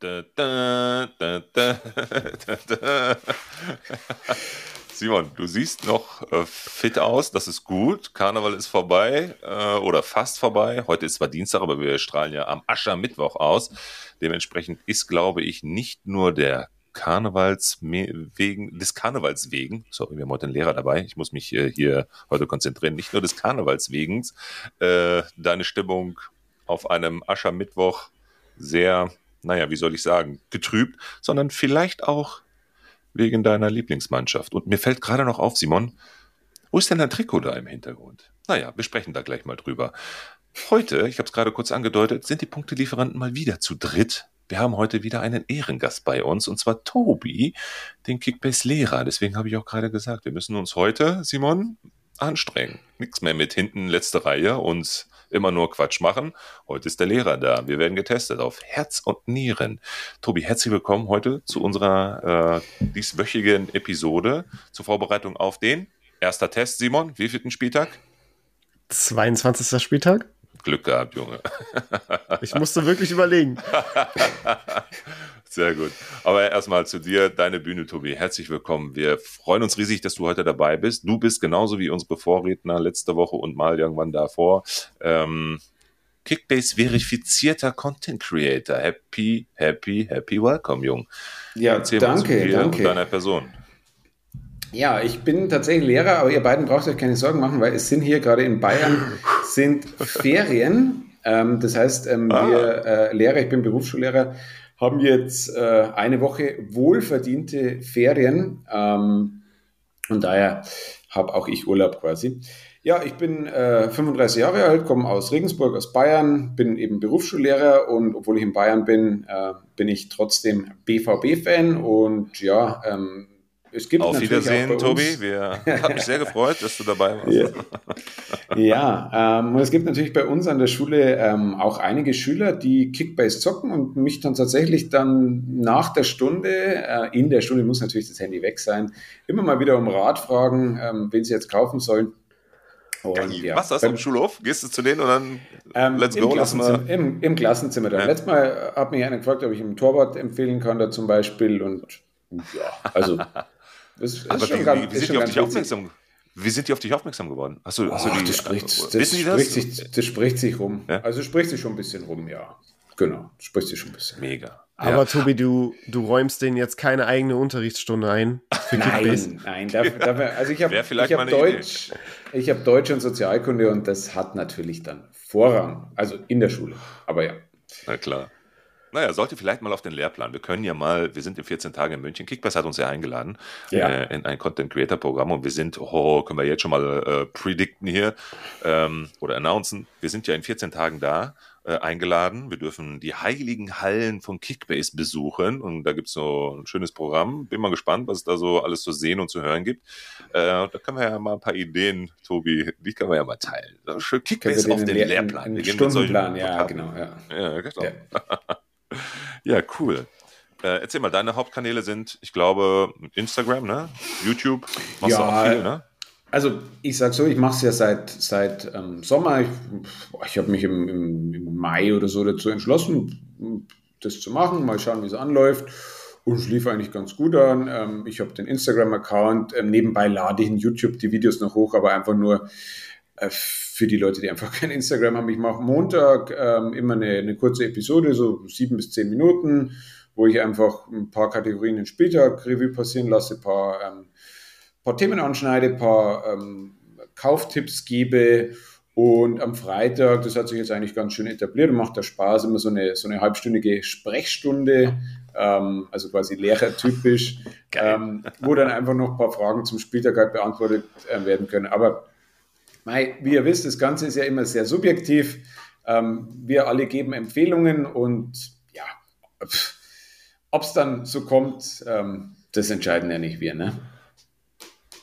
Da, da, da, Simon, du siehst noch äh, fit aus, das ist gut. Karneval ist vorbei äh, oder fast vorbei. Heute ist zwar Dienstag, aber wir strahlen ja am Aschermittwoch aus. Dementsprechend ist, glaube ich, nicht nur der Karnevals wegen, des Karnevals wegen, sorry, wir haben heute einen Lehrer dabei, ich muss mich äh, hier heute konzentrieren, nicht nur des Karnevals wegen, äh, deine Stimmung auf einem Aschermittwoch sehr, naja, wie soll ich sagen, getrübt, sondern vielleicht auch wegen deiner Lieblingsmannschaft. Und mir fällt gerade noch auf, Simon, wo ist denn dein Trikot da im Hintergrund? Naja, wir sprechen da gleich mal drüber. Heute, ich habe es gerade kurz angedeutet, sind die Punktelieferanten mal wieder zu dritt. Wir haben heute wieder einen Ehrengast bei uns, und zwar Tobi, den Kickbase-Lehrer. Deswegen habe ich auch gerade gesagt, wir müssen uns heute, Simon, anstrengen. Nichts mehr mit hinten letzte Reihe und immer nur Quatsch machen. Heute ist der Lehrer da. Wir werden getestet auf Herz und Nieren. Tobi, herzlich willkommen heute zu unserer äh, dieswöchigen Episode zur Vorbereitung auf den erster Test. Simon, wie vierten Spieltag? 22. Spieltag. Glück gehabt, Junge. ich musste wirklich überlegen. Sehr gut. Aber erstmal zu dir, deine Bühne, Tobi. Herzlich willkommen. Wir freuen uns riesig, dass du heute dabei bist. Du bist genauso wie unsere Vorredner letzte Woche und mal irgendwann davor. Ähm, Kickbase verifizierter Content Creator. Happy, happy, happy welcome, Jung. Ja, Erzähl danke, danke. Und deiner Person. Ja, ich bin tatsächlich Lehrer, aber ihr beiden braucht euch keine Sorgen machen, weil es sind hier gerade in Bayern sind Ferien. Ähm, das heißt, ähm, ah. wir äh, Lehrer, ich bin Berufsschullehrer, haben jetzt äh, eine Woche wohlverdiente Ferien. Ähm, und daher habe auch ich Urlaub quasi. Ja, ich bin äh, 35 Jahre alt, komme aus Regensburg, aus Bayern, bin eben Berufsschullehrer und obwohl ich in Bayern bin, äh, bin ich trotzdem BVB-Fan und ja, ähm, es gibt Auf Wiedersehen, Tobi. Wir hat mich sehr gefreut, dass du dabei warst. Ja, ja ähm, und es gibt natürlich bei uns an der Schule ähm, auch einige Schüler, die Kickbase zocken und mich dann tatsächlich dann nach der Stunde, äh, in der Stunde muss natürlich das Handy weg sein, immer mal wieder um Rat fragen, ähm, wen sie jetzt kaufen sollen. Und, ja, Was hast du im Schulhof? Gehst du zu denen und dann ähm, let's im go? Klassenzimmer, im, Im Klassenzimmer dann. Ja. Letztes Mal hat mich einer gefragt, ob ich ihm Torwart empfehlen kann, da zum Beispiel. Und ja, also Das Aber wie, ganz, wie, sind die auf dich aufmerksam wie sind die auf dich aufmerksam geworden? Hast du, hast du die, das spricht, das, wissen die das? Spricht sich, das spricht sich rum. Ja? Also spricht sich schon ein bisschen rum, ja. Genau, spricht sich schon ein bisschen. Mega. Aber ja. Tobi, du, du räumst denen jetzt keine eigene Unterrichtsstunde ein. nein, nein. Dafür, dafür, also ich habe hab Deutsch, ich habe Deutsch und Sozialkunde und das hat natürlich dann Vorrang. Also in der Schule. Aber ja. Na klar. Naja, sollte vielleicht mal auf den Lehrplan. Wir können ja mal, wir sind in 14 Tagen in München. Kickbass hat uns ja eingeladen ja. Äh, in ein Content Creator Programm und wir sind, oh, können wir jetzt schon mal äh, predikten hier ähm, oder announcen. Wir sind ja in 14 Tagen da äh, eingeladen. Wir dürfen die heiligen Hallen von Kickbase besuchen und da gibt's so ein schönes Programm. Bin mal gespannt, was es da so alles zu sehen und zu hören gibt. Äh, da können wir ja mal ein paar Ideen, Tobi, die können wir ja mal teilen. Schön Kickbase auf den Lehrplan. Einen Stundenplan, ja, genau. Ja, ja genau. Ja. Ja, cool. Äh, erzähl mal, deine Hauptkanäle sind, ich glaube, Instagram, ne? YouTube, machst ja, du auch viel, ne? Also ich sage so, ich mache es ja seit, seit ähm, Sommer. Ich, ich habe mich im, im, Mai oder so dazu entschlossen, das zu machen, mal schauen, wie es anläuft. Und es lief eigentlich ganz gut an. Ähm, ich habe den Instagram-Account. Ähm, nebenbei lade ich in YouTube die Videos noch hoch, aber einfach nur für die Leute, die einfach kein Instagram haben. Ich mache Montag ähm, immer eine, eine, kurze Episode, so sieben bis zehn Minuten, wo ich einfach ein paar Kategorien in Spieltag Revue passieren lasse, ein paar, ähm, paar Themen anschneide, ein paar ähm, Kauftipps gebe. Und am Freitag, das hat sich jetzt eigentlich ganz schön etabliert und macht da Spaß, immer so eine, so eine halbstündige Sprechstunde, ähm, also quasi lehrertypisch, ähm, wo dann einfach noch ein paar Fragen zum Spieltag halt beantwortet äh, werden können. Aber wie ihr wisst, das Ganze ist ja immer sehr subjektiv. Ähm, wir alle geben Empfehlungen und ja, ob es dann so kommt, ähm, das entscheiden ja nicht wir. Ne?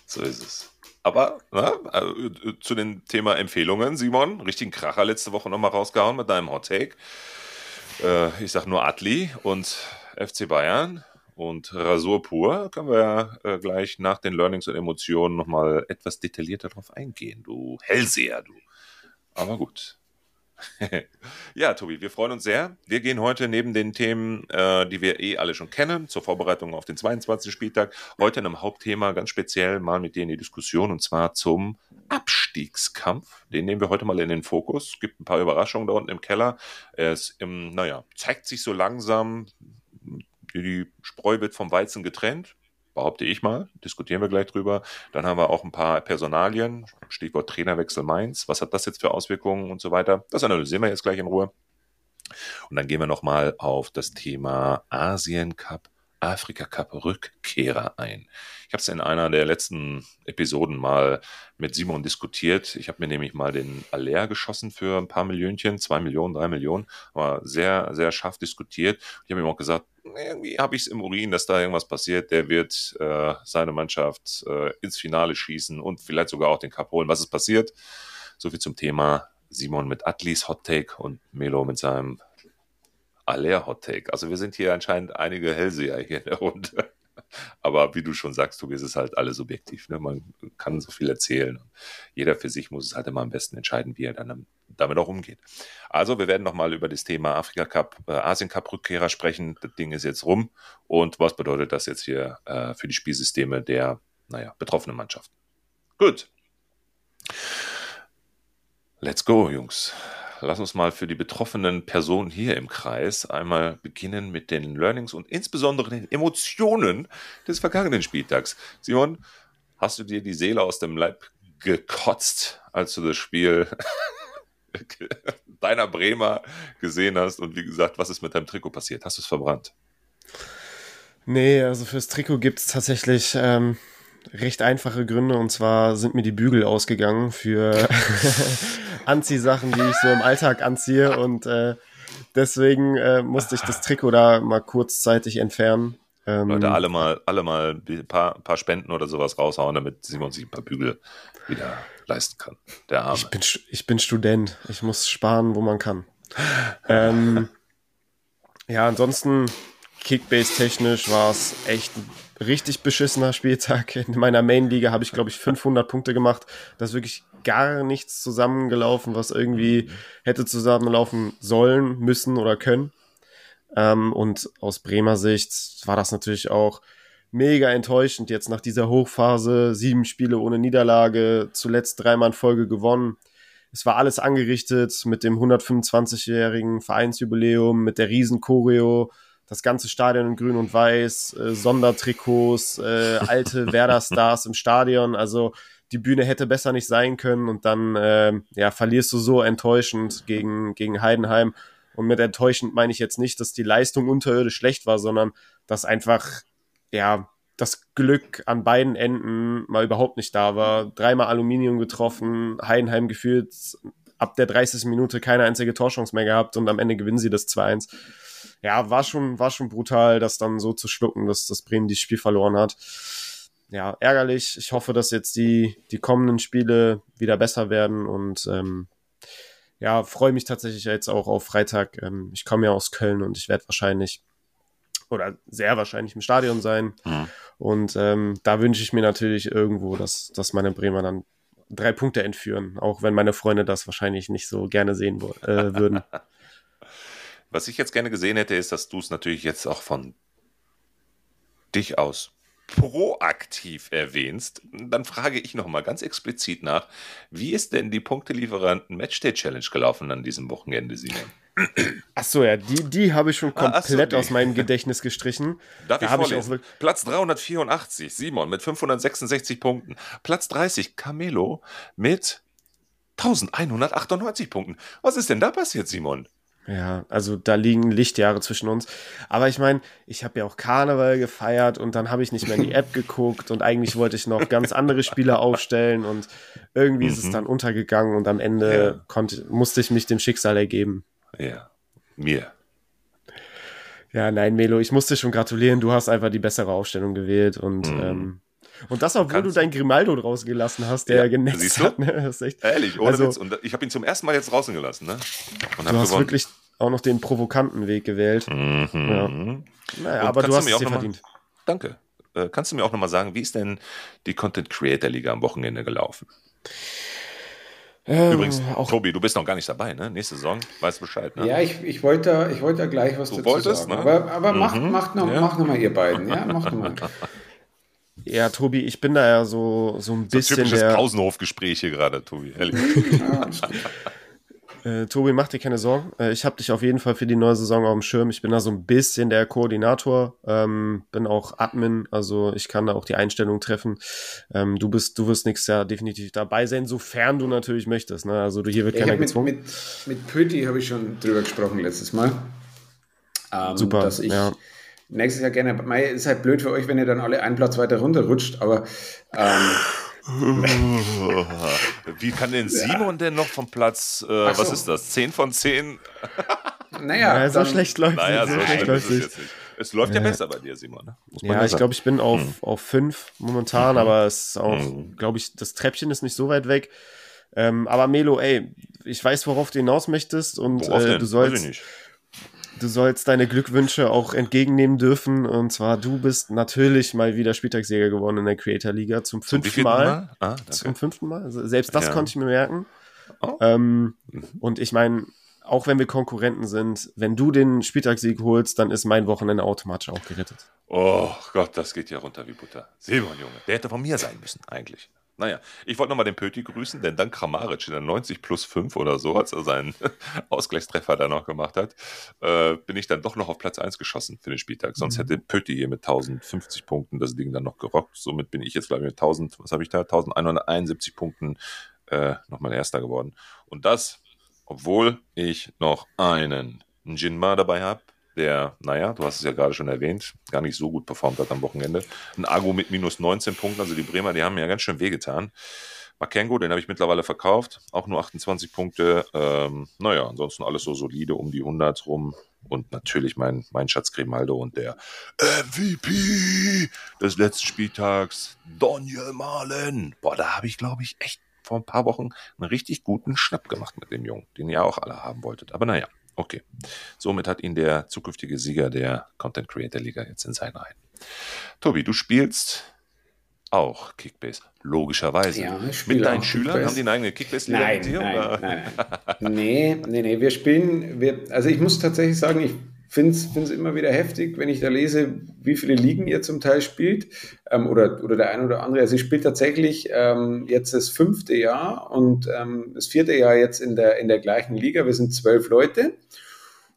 So ist es. Aber na, also, zu dem Thema Empfehlungen, Simon, richtigen Kracher letzte Woche nochmal rausgehauen mit deinem Hot Take. Äh, ich sag nur Atli und FC Bayern und Rasur pur können wir äh, gleich nach den Learnings und Emotionen nochmal etwas detaillierter drauf eingehen. Du Hellseher, du. Aber gut. ja, Tobi, wir freuen uns sehr. Wir gehen heute neben den Themen, äh, die wir eh alle schon kennen, zur Vorbereitung auf den 22. Spieltag, heute in einem Hauptthema ganz speziell mal mit dir in die Diskussion und zwar zum Abstiegskampf. Den nehmen wir heute mal in den Fokus. Es gibt ein paar Überraschungen da unten im Keller. Es im, naja, zeigt sich so langsam, die Spreu wird vom Weizen getrennt behaupte ich mal. Diskutieren wir gleich drüber. Dann haben wir auch ein paar Personalien, Stichwort Trainerwechsel Mainz. Was hat das jetzt für Auswirkungen und so weiter? Das analysieren wir jetzt gleich in Ruhe. Und dann gehen wir nochmal auf das Thema Asien Cup Afrika Cup Rückkehrer ein. Ich habe es in einer der letzten Episoden mal mit Simon diskutiert. Ich habe mir nämlich mal den Aller geschossen für ein paar Millionchen, zwei Millionen, drei Millionen, aber sehr, sehr scharf diskutiert. Ich habe ihm auch gesagt, irgendwie habe ich es im Urin, dass da irgendwas passiert. Der wird äh, seine Mannschaft äh, ins Finale schießen und vielleicht sogar auch den Cup holen. Was ist passiert? So viel zum Thema Simon mit Atlis Hot Take und Melo mit seinem Aller Hot Take. Also wir sind hier anscheinend einige Hellseher hier in der Runde. Aber wie du schon sagst, Tobi, es ist halt alles subjektiv. Ne? Man kann so viel erzählen. Jeder für sich muss es halt immer am besten entscheiden, wie er dann damit auch umgeht. Also, wir werden nochmal über das Thema Afrika Cup, äh, Asien Cup Rückkehrer sprechen. Das Ding ist jetzt rum. Und was bedeutet das jetzt hier äh, für die Spielsysteme der, naja, betroffenen Mannschaft? Gut. Let's go, Jungs lass uns mal für die betroffenen Personen hier im Kreis einmal beginnen mit den Learnings und insbesondere den Emotionen des vergangenen Spieltags. Simon, hast du dir die Seele aus dem Leib gekotzt, als du das Spiel deiner Bremer gesehen hast? Und wie gesagt, was ist mit deinem Trikot passiert? Hast du es verbrannt? Nee, also fürs Trikot gibt es tatsächlich ähm, recht einfache Gründe. Und zwar sind mir die Bügel ausgegangen für Anziehsachen, die ich so im Alltag anziehe. Und äh, deswegen äh, musste ich das Trikot da mal kurzzeitig entfernen. Ähm, Leute, alle mal, alle mal ein paar, paar Spenden oder sowas raushauen, damit Simon sich ein paar Bügel wieder leisten kann. Der Arme. Ich bin, ich bin Student. Ich muss sparen, wo man kann. ähm, ja, ansonsten Kickbase-technisch war es echt ein richtig beschissener Spieltag. In meiner Main-Liga habe ich, glaube ich, 500 Punkte gemacht. Das ist wirklich gar nichts zusammengelaufen, was irgendwie hätte zusammenlaufen sollen, müssen oder können. Ähm, und aus Bremer Sicht war das natürlich auch mega enttäuschend jetzt nach dieser Hochphase. Sieben Spiele ohne Niederlage, zuletzt dreimal in Folge gewonnen. Es war alles angerichtet mit dem 125-jährigen Vereinsjubiläum, mit der Riesen-Choreo, das ganze Stadion in grün und weiß, äh, Sondertrikots, äh, alte Werder-Stars im Stadion. Also die Bühne hätte besser nicht sein können und dann äh, ja, verlierst du so enttäuschend gegen, gegen Heidenheim. Und mit enttäuschend meine ich jetzt nicht, dass die Leistung unterirdisch schlecht war, sondern dass einfach, ja, das Glück an beiden Enden mal überhaupt nicht da war. Dreimal Aluminium getroffen, Heidenheim gefühlt ab der 30. Minute keine einzige Torchance mehr gehabt und am Ende gewinnen sie das 2-1 ja, war schon, war schon brutal, das dann so zu schlucken, dass das Bremen das Spiel verloren hat. Ja, ärgerlich. Ich hoffe, dass jetzt die, die kommenden Spiele wieder besser werden und ähm, ja, freue mich tatsächlich jetzt auch auf Freitag. Ähm, ich komme ja aus Köln und ich werde wahrscheinlich oder sehr wahrscheinlich im Stadion sein. Mhm. Und ähm, da wünsche ich mir natürlich irgendwo, dass, dass meine Bremer dann drei Punkte entführen, auch wenn meine Freunde das wahrscheinlich nicht so gerne sehen äh, würden. Was ich jetzt gerne gesehen hätte, ist, dass du es natürlich jetzt auch von dich aus proaktiv erwähnst, dann frage ich nochmal ganz explizit nach, wie ist denn die Punktelieferanten Matchday Challenge gelaufen an diesem Wochenende, Simon? Achso, ja, die, die habe ich schon komplett so, aus meinem Gedächtnis gestrichen. Darf da ich vorlesen? Ich Platz 384, Simon mit 566 Punkten. Platz 30, Camelo mit 1198 Punkten. Was ist denn da passiert, Simon? Ja, also da liegen Lichtjahre zwischen uns. Aber ich meine, ich habe ja auch Karneval gefeiert und dann habe ich nicht mehr in die App geguckt und eigentlich wollte ich noch ganz andere Spiele aufstellen und irgendwie mhm. ist es mhm. dann untergegangen und am Ende ja. konnte, musste ich mich dem Schicksal ergeben. Ja, mir. Ja, nein, Melo, ich musste schon gratulieren. Du hast einfach die bessere Aufstellung gewählt und mhm. ähm, und das, obwohl Kannst du deinen Grimaldo draußen gelassen hast, der ja, genetzt hat. Ne? Das ist echt, Ehrlich, ohne also, Witz. Und ich habe ihn zum ersten Mal jetzt draußen gelassen. Ne? Und du hast gewonnen. wirklich auch noch den provokanten Weg gewählt. Mhm. Ja. Naja, aber du hast es dir verdient. Mal, danke. Äh, kannst du mir auch nochmal sagen, wie ist denn die Content Creator Liga am Wochenende gelaufen? Ähm, Übrigens, auch Tobi, du bist noch gar nicht dabei, ne? Nächste Saison, weißt du Bescheid, ne? Ja, ich, ich wollte ich wollte da gleich was du dazu wolltest, sagen. Ne? Aber, aber mhm. macht, macht, noch, ja. macht noch mal ihr beiden, ja? Macht noch mal. Ja, Tobi, ich bin da ja so, so ein bisschen. So typisches der... Pausenhofgespräch hier gerade, Tobi. Äh, Tobi, mach dir keine Sorgen. Äh, ich habe dich auf jeden Fall für die neue Saison auf dem Schirm. Ich bin da so ein bisschen der Koordinator, ähm, bin auch Admin, also ich kann da auch die Einstellung treffen. Ähm, du bist, du wirst nächstes Jahr definitiv dabei sein, sofern du natürlich möchtest. Ne? Also du, hier wird keiner gezwungen. Mit, mit Pöti habe ich schon drüber gesprochen letztes Mal. Ähm, Super, dass ich ja. Nächstes Jahr gerne. Mei, ist halt blöd für euch, wenn ihr dann alle einen Platz weiter runterrutscht, aber ähm, Wie kann denn Simon ja. denn noch vom Platz, äh, was ist das, 10 von 10? Naja, naja so schlecht läuft naja, es. So schlecht läuft es Es läuft ja, ja besser bei dir, Simon. Ne? Ja, ich glaube, ich bin auf, hm. auf 5 momentan, hm. aber es ist auch, hm. glaube ich, das Treppchen ist nicht so weit weg. Ähm, aber Melo, ey, ich weiß, worauf du hinaus möchtest und äh, du sollst du sollst deine Glückwünsche auch entgegennehmen dürfen. Und zwar, du bist natürlich mal wieder Spieltagssieger geworden in der Creator Liga zum fünften Mal. Mal? Ah, zum fünften Mal. Also selbst das ja. konnte ich mir merken. Oh. Ähm, mhm. Und ich meine, auch wenn wir Konkurrenten sind, wenn du den Spieltagssieg holst, dann ist mein Wochenende automatisch auch gerettet. Oh Gott, das geht ja runter wie Butter. Simon, Junge, der hätte von mir sein müssen, eigentlich. Naja, ich wollte nochmal den Pöti grüßen, denn dank Kramaric in der 90 plus 5 oder so, als er seinen Ausgleichstreffer da noch gemacht hat, äh, bin ich dann doch noch auf Platz 1 geschossen für den Spieltag. Sonst mhm. hätte Pöti hier mit 1050 Punkten das Ding dann noch gerockt. Somit bin ich jetzt, glaube ich, mit 1000, was habe ich da? 1171 Punkten äh, nochmal Erster geworden. Und das, obwohl ich noch einen Jinma dabei habe, der, naja, du hast es ja gerade schon erwähnt, gar nicht so gut performt hat am Wochenende. Ein Agu mit minus 19 Punkten, also die Bremer, die haben mir ja ganz schön wehgetan. Makengo, den habe ich mittlerweile verkauft, auch nur 28 Punkte. Ähm, naja, ansonsten alles so solide um die 100 rum. Und natürlich mein, mein Schatz Grimaldo und der MVP des letzten Spieltags, Daniel Malen. Boah, da habe ich, glaube ich, echt vor ein paar Wochen einen richtig guten Schnapp gemacht mit dem Jungen, den ihr auch alle haben wolltet. Aber naja, Okay. Somit hat ihn der zukünftige Sieger der Content Creator Liga jetzt in seinen Reihen. Tobi, du spielst auch Kickbase, logischerweise. Ja, Mit deinen Schülern Kickbase. haben die eine eigene Kickbase-Liga nein, mit dir? Nein, nein, nein. nee, nee, nee, wir spielen, wir, also ich muss tatsächlich sagen, ich finde es immer wieder heftig, wenn ich da lese, wie viele Ligen ihr zum Teil spielt ähm, oder, oder der eine oder andere. Also ich spiele tatsächlich ähm, jetzt das fünfte Jahr und ähm, das vierte Jahr jetzt in der, in der gleichen Liga. Wir sind zwölf Leute.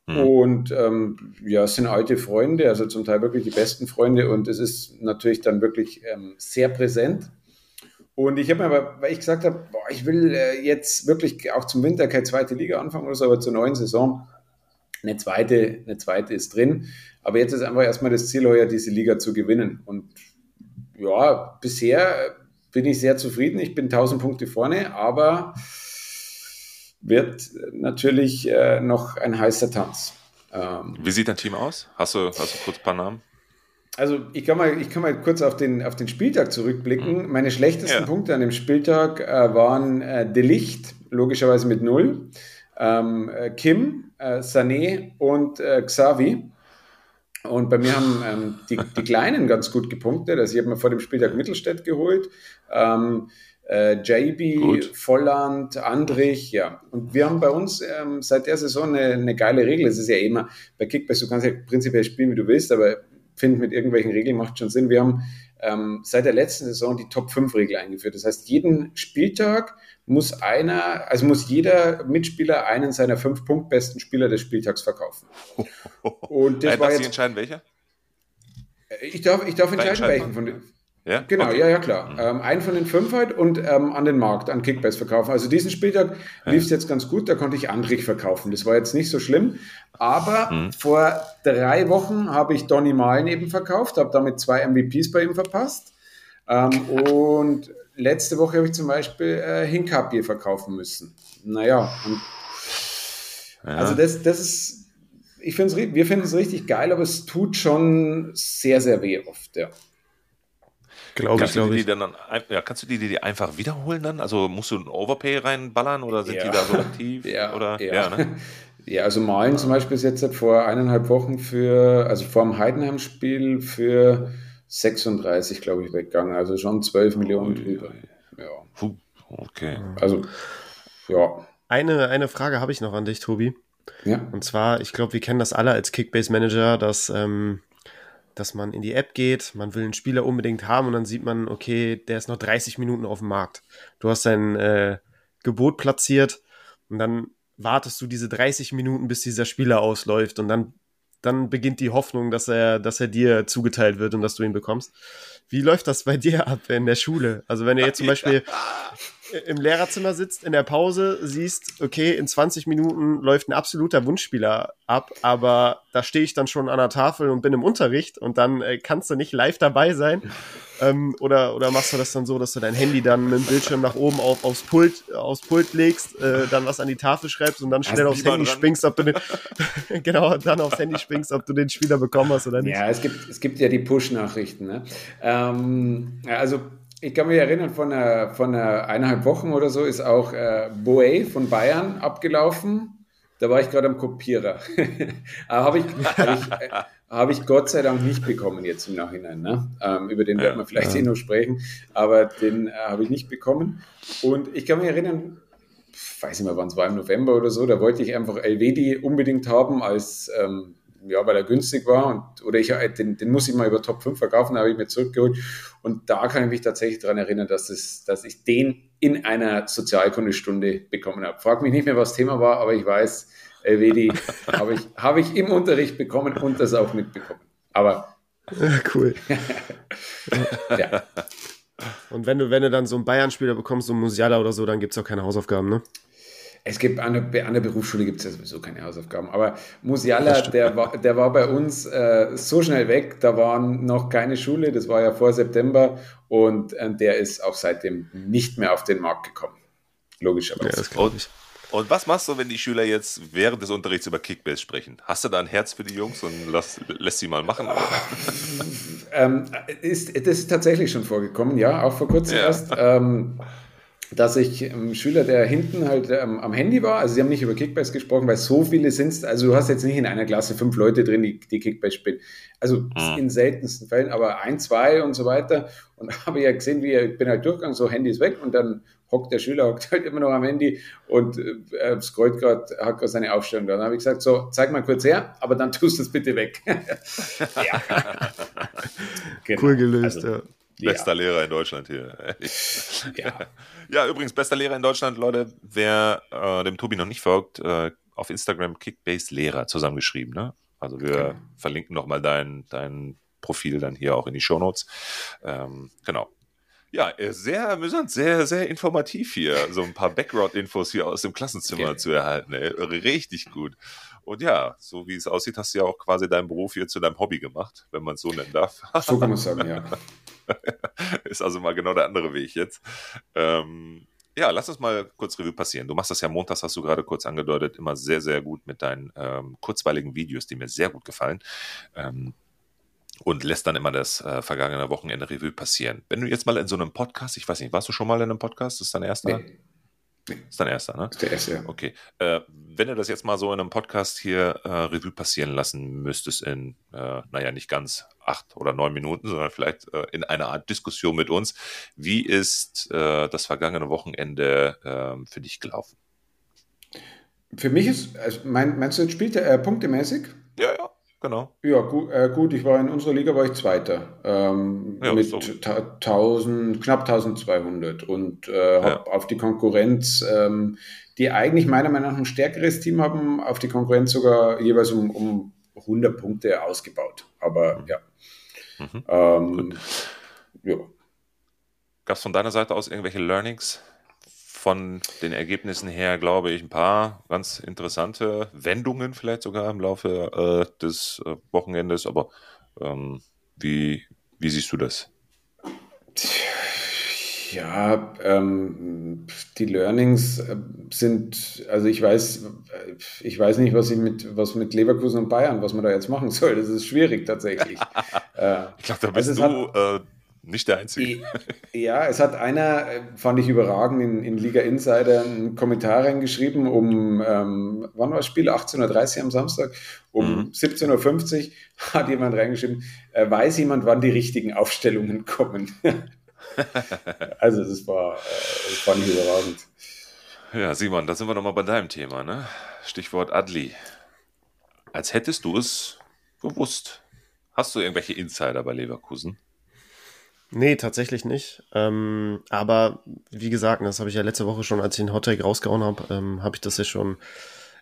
Mhm. Und ähm, ja, es sind alte Freunde, also zum Teil wirklich die besten Freunde und es ist natürlich dann wirklich ähm, sehr präsent. Und ich habe mir aber, weil ich gesagt habe, boah, ich will äh, jetzt wirklich auch zum Winter keine zweite Liga anfangen oder so, aber zur neuen Saison eine zweite, eine zweite ist drin. Aber jetzt ist einfach erstmal das Ziel, heuer diese Liga zu gewinnen. Und ja, bisher bin ich sehr zufrieden. Ich bin 1000 Punkte vorne, aber wird natürlich äh, noch ein heißer Tanz. Ähm, Wie sieht dein Team aus? Hast du, hast du kurz ein paar Namen? Also ich kann mal, ich kann mal kurz auf den, auf den Spieltag zurückblicken. Mhm. Meine schlechtesten ja. Punkte an dem Spieltag äh, waren äh, Delicht, logischerweise mit null, ähm, äh, Kim, äh, Sané und äh, Xavi. Und bei mir haben ähm, die, die Kleinen ganz gut gepunktet. Also ich habe mir vor dem Spieltag Mittelstädt geholt. Ähm, äh, JB, Gut. Volland, Andrich, ja. Und wir haben bei uns ähm, seit der Saison eine, eine, geile Regel. Es ist ja immer bei Kickbase, du kannst ja prinzipiell spielen, wie du willst, aber finde mit irgendwelchen Regeln macht schon Sinn. Wir haben ähm, seit der letzten Saison die Top-5-Regel eingeführt. Das heißt, jeden Spieltag muss einer, also muss jeder Mitspieler einen seiner fünf punktbesten Spieler des Spieltags verkaufen. Und das äh, war jetzt, Sie entscheiden, welcher? Ich darf, ich darf entscheiden, welchen von den. Ja? Genau, okay. ja, ja, klar. Mhm. Ähm, einen von den fünf halt und ähm, an den Markt, an Kickbase verkaufen. Also diesen Spieltag ja. lief es jetzt ganz gut, da konnte ich Andrich verkaufen. Das war jetzt nicht so schlimm. Aber mhm. vor drei Wochen habe ich Donny Malen eben verkauft, habe damit zwei MVPs bei ihm verpasst. Ähm, und letzte Woche habe ich zum Beispiel äh, Hinkapie verkaufen müssen. Naja, und ja. also das, das ist, ich finde es, wir finden es richtig geil, aber es tut schon sehr, sehr weh oft, ja. Glaube ich, glaube ich. Dann, ja, kannst du die, die einfach wiederholen dann? Also musst du ein Overpay reinballern oder sind ja. die da so aktiv? ja, oder? Ja. Ja, ne? ja, also Malen zum Beispiel ist jetzt vor eineinhalb Wochen für, also vor dem Heidenheim-Spiel für 36, glaube ich, weggegangen. Also schon 12 Millionen drüber. Ja. Okay. Also ja. Eine, eine Frage habe ich noch an dich, Tobi. Ja. Und zwar, ich glaube, wir kennen das alle als Kickbase-Manager, dass, ähm, dass man in die App geht, man will einen Spieler unbedingt haben und dann sieht man, okay, der ist noch 30 Minuten auf dem Markt. Du hast dein äh, Gebot platziert und dann wartest du diese 30 Minuten, bis dieser Spieler ausläuft und dann, dann beginnt die Hoffnung, dass er, dass er dir zugeteilt wird und dass du ihn bekommst. Wie läuft das bei dir ab in der Schule? Also wenn du jetzt zum Beispiel im Lehrerzimmer sitzt, in der Pause siehst, okay, in 20 Minuten läuft ein absoluter Wunschspieler ab, aber da stehe ich dann schon an der Tafel und bin im Unterricht und dann äh, kannst du nicht live dabei sein. Ähm, oder, oder machst du das dann so, dass du dein Handy dann mit dem Bildschirm nach oben auf, aufs, Pult, aufs Pult legst, äh, dann was an die Tafel schreibst und dann schnell aufs Handy dran. springst, ob du den, genau, dann aufs Handy springst, ob du den Spieler bekommen hast oder nicht. Ja, es gibt, es gibt ja die Push-Nachrichten. Ne? Ähm, also ich kann mich erinnern, von, einer, von einer eineinhalb Wochen oder so ist auch äh, Boe von Bayern abgelaufen. Da war ich gerade am Kopierer. habe ich, hab ich, äh, hab ich Gott sei Dank nicht bekommen jetzt im Nachhinein. Ne? Ähm, über den ja, werden wir vielleicht ja. eh noch sprechen, aber den äh, habe ich nicht bekommen. Und ich kann mich erinnern, weiß nicht mehr, wann es war, im November oder so, da wollte ich einfach Elvedi unbedingt haben als ähm, ja, weil er günstig war und oder ich äh, den, den muss ich mal über Top 5 verkaufen, da habe ich mir zurückgeholt. Und da kann ich mich tatsächlich daran erinnern, dass, es, dass ich den in einer Sozialkundestunde bekommen habe. Frag mich nicht mehr, was Thema war, aber ich weiß, Elvedi habe ich, hab ich im Unterricht bekommen und das auch mitbekommen. Aber ja, cool. ja. Und wenn du, wenn du dann so einen Bayern-Spieler bekommst, so einen Musiala oder so, dann gibt es auch keine Hausaufgaben, ne? Es gibt an der, an der Berufsschule gibt es ja sowieso keine Hausaufgaben. Aber Musiala, der war, der war bei uns äh, so schnell weg, da war noch keine Schule, das war ja vor September und äh, der ist auch seitdem nicht mehr auf den Markt gekommen. Logischerweise. Ja, das glaube ich. Und was machst du, wenn die Schüler jetzt während des Unterrichts über Kickbase sprechen? Hast du da ein Herz für die Jungs und lass, lässt sie mal machen? ähm, ist, das ist tatsächlich schon vorgekommen, ja, auch vor kurzem ja. erst. Ähm, dass ich ähm, Schüler, der hinten halt ähm, am Handy war, also sie haben nicht über Kickbase gesprochen, weil so viele sind also du hast jetzt nicht in einer Klasse fünf Leute drin, die, die Kickbase spielen. Also mhm. in seltensten Fällen, aber ein, zwei und so weiter. Und habe ja gesehen, wie ich bin halt durchgegangen, so Handy ist weg und dann hockt der Schüler, hockt halt immer noch am Handy und äh, scrollt gerade, hat gerade seine Aufstellung da. Dann habe ich gesagt, so, zeig mal kurz her, aber dann tust du es bitte weg. ja. genau. Cool gelöst, also, ja. Bester ja. Lehrer in Deutschland hier. ja. ja, übrigens, bester Lehrer in Deutschland, Leute, wer äh, dem Tobi noch nicht folgt, äh, auf Instagram Kickbase Lehrer zusammengeschrieben. Ne? Also wir okay. verlinken nochmal dein, dein Profil dann hier auch in die Shownotes. Ähm, genau. Ja, äh, sehr amüsant, sehr, sehr informativ hier. So ein paar Background-Infos hier aus dem Klassenzimmer okay. zu erhalten. Ey. Richtig gut. Und ja, so wie es aussieht, hast du ja auch quasi deinen Beruf hier zu deinem Hobby gemacht, wenn man es so nennen darf. So kann man sagen, ja. Ist also mal genau der andere Weg jetzt. Ähm, ja, lass uns mal kurz Revue passieren. Du machst das ja montags, hast du gerade kurz angedeutet, immer sehr, sehr gut mit deinen ähm, kurzweiligen Videos, die mir sehr gut gefallen. Ähm, und lässt dann immer das äh, vergangene Wochenende Revue passieren. Wenn du jetzt mal in so einem Podcast, ich weiß nicht, warst du schon mal in einem Podcast? Das ist dein erster? Nee. Ist dein erster, ne? Ist der erste, ja. Okay. Äh, wenn du das jetzt mal so in einem Podcast hier äh, Revue passieren lassen müsstest in, äh, naja, nicht ganz acht oder neun Minuten, sondern vielleicht äh, in einer Art Diskussion mit uns, wie ist äh, das vergangene Wochenende ähm, für dich gelaufen? Für mich ist, also mein, meinst du, spielt er äh, punktemäßig? Ja, ja genau. Ja, gut, äh, gut, ich war in unserer Liga war ich Zweiter ähm, ja, mit so. 1000, knapp 1200 und äh, habe ja. auf die Konkurrenz, ähm, die eigentlich meiner Meinung nach ein stärkeres Team haben, auf die Konkurrenz sogar jeweils um, um 100 Punkte ausgebaut. Aber mhm. ja. Mhm. Ähm, ja. Gab es von deiner Seite aus irgendwelche Learnings? Von den Ergebnissen her, glaube ich, ein paar ganz interessante Wendungen vielleicht sogar im Laufe äh, des äh, Wochenendes. Aber ähm, wie, wie siehst du das? Ja, ähm, die Learnings äh, sind, also ich weiß, ich weiß nicht, was ich mit, was mit Leverkusen und Bayern, was man da jetzt machen soll. Das ist schwierig tatsächlich. äh, ich glaube, da bist also du äh, nicht der Einzige. Ja, es hat einer, äh, fand ich überragend, in, in Liga Insider einen Kommentar reingeschrieben, um, ähm, wann war das Spiel? 18.30 Uhr am Samstag? Um mhm. 17.50 Uhr hat jemand reingeschrieben, äh, weiß jemand, wann die richtigen Aufstellungen kommen? also das war, äh, fand ich überragend. Ja, Simon, da sind wir nochmal bei deinem Thema, ne? Stichwort Adli. Als hättest du es gewusst. Hast du irgendwelche Insider bei Leverkusen? Nee, tatsächlich nicht. Ähm, aber wie gesagt, das habe ich ja letzte Woche schon, als ich den Hottake rausgehauen habe, ähm, habe ich das ja schon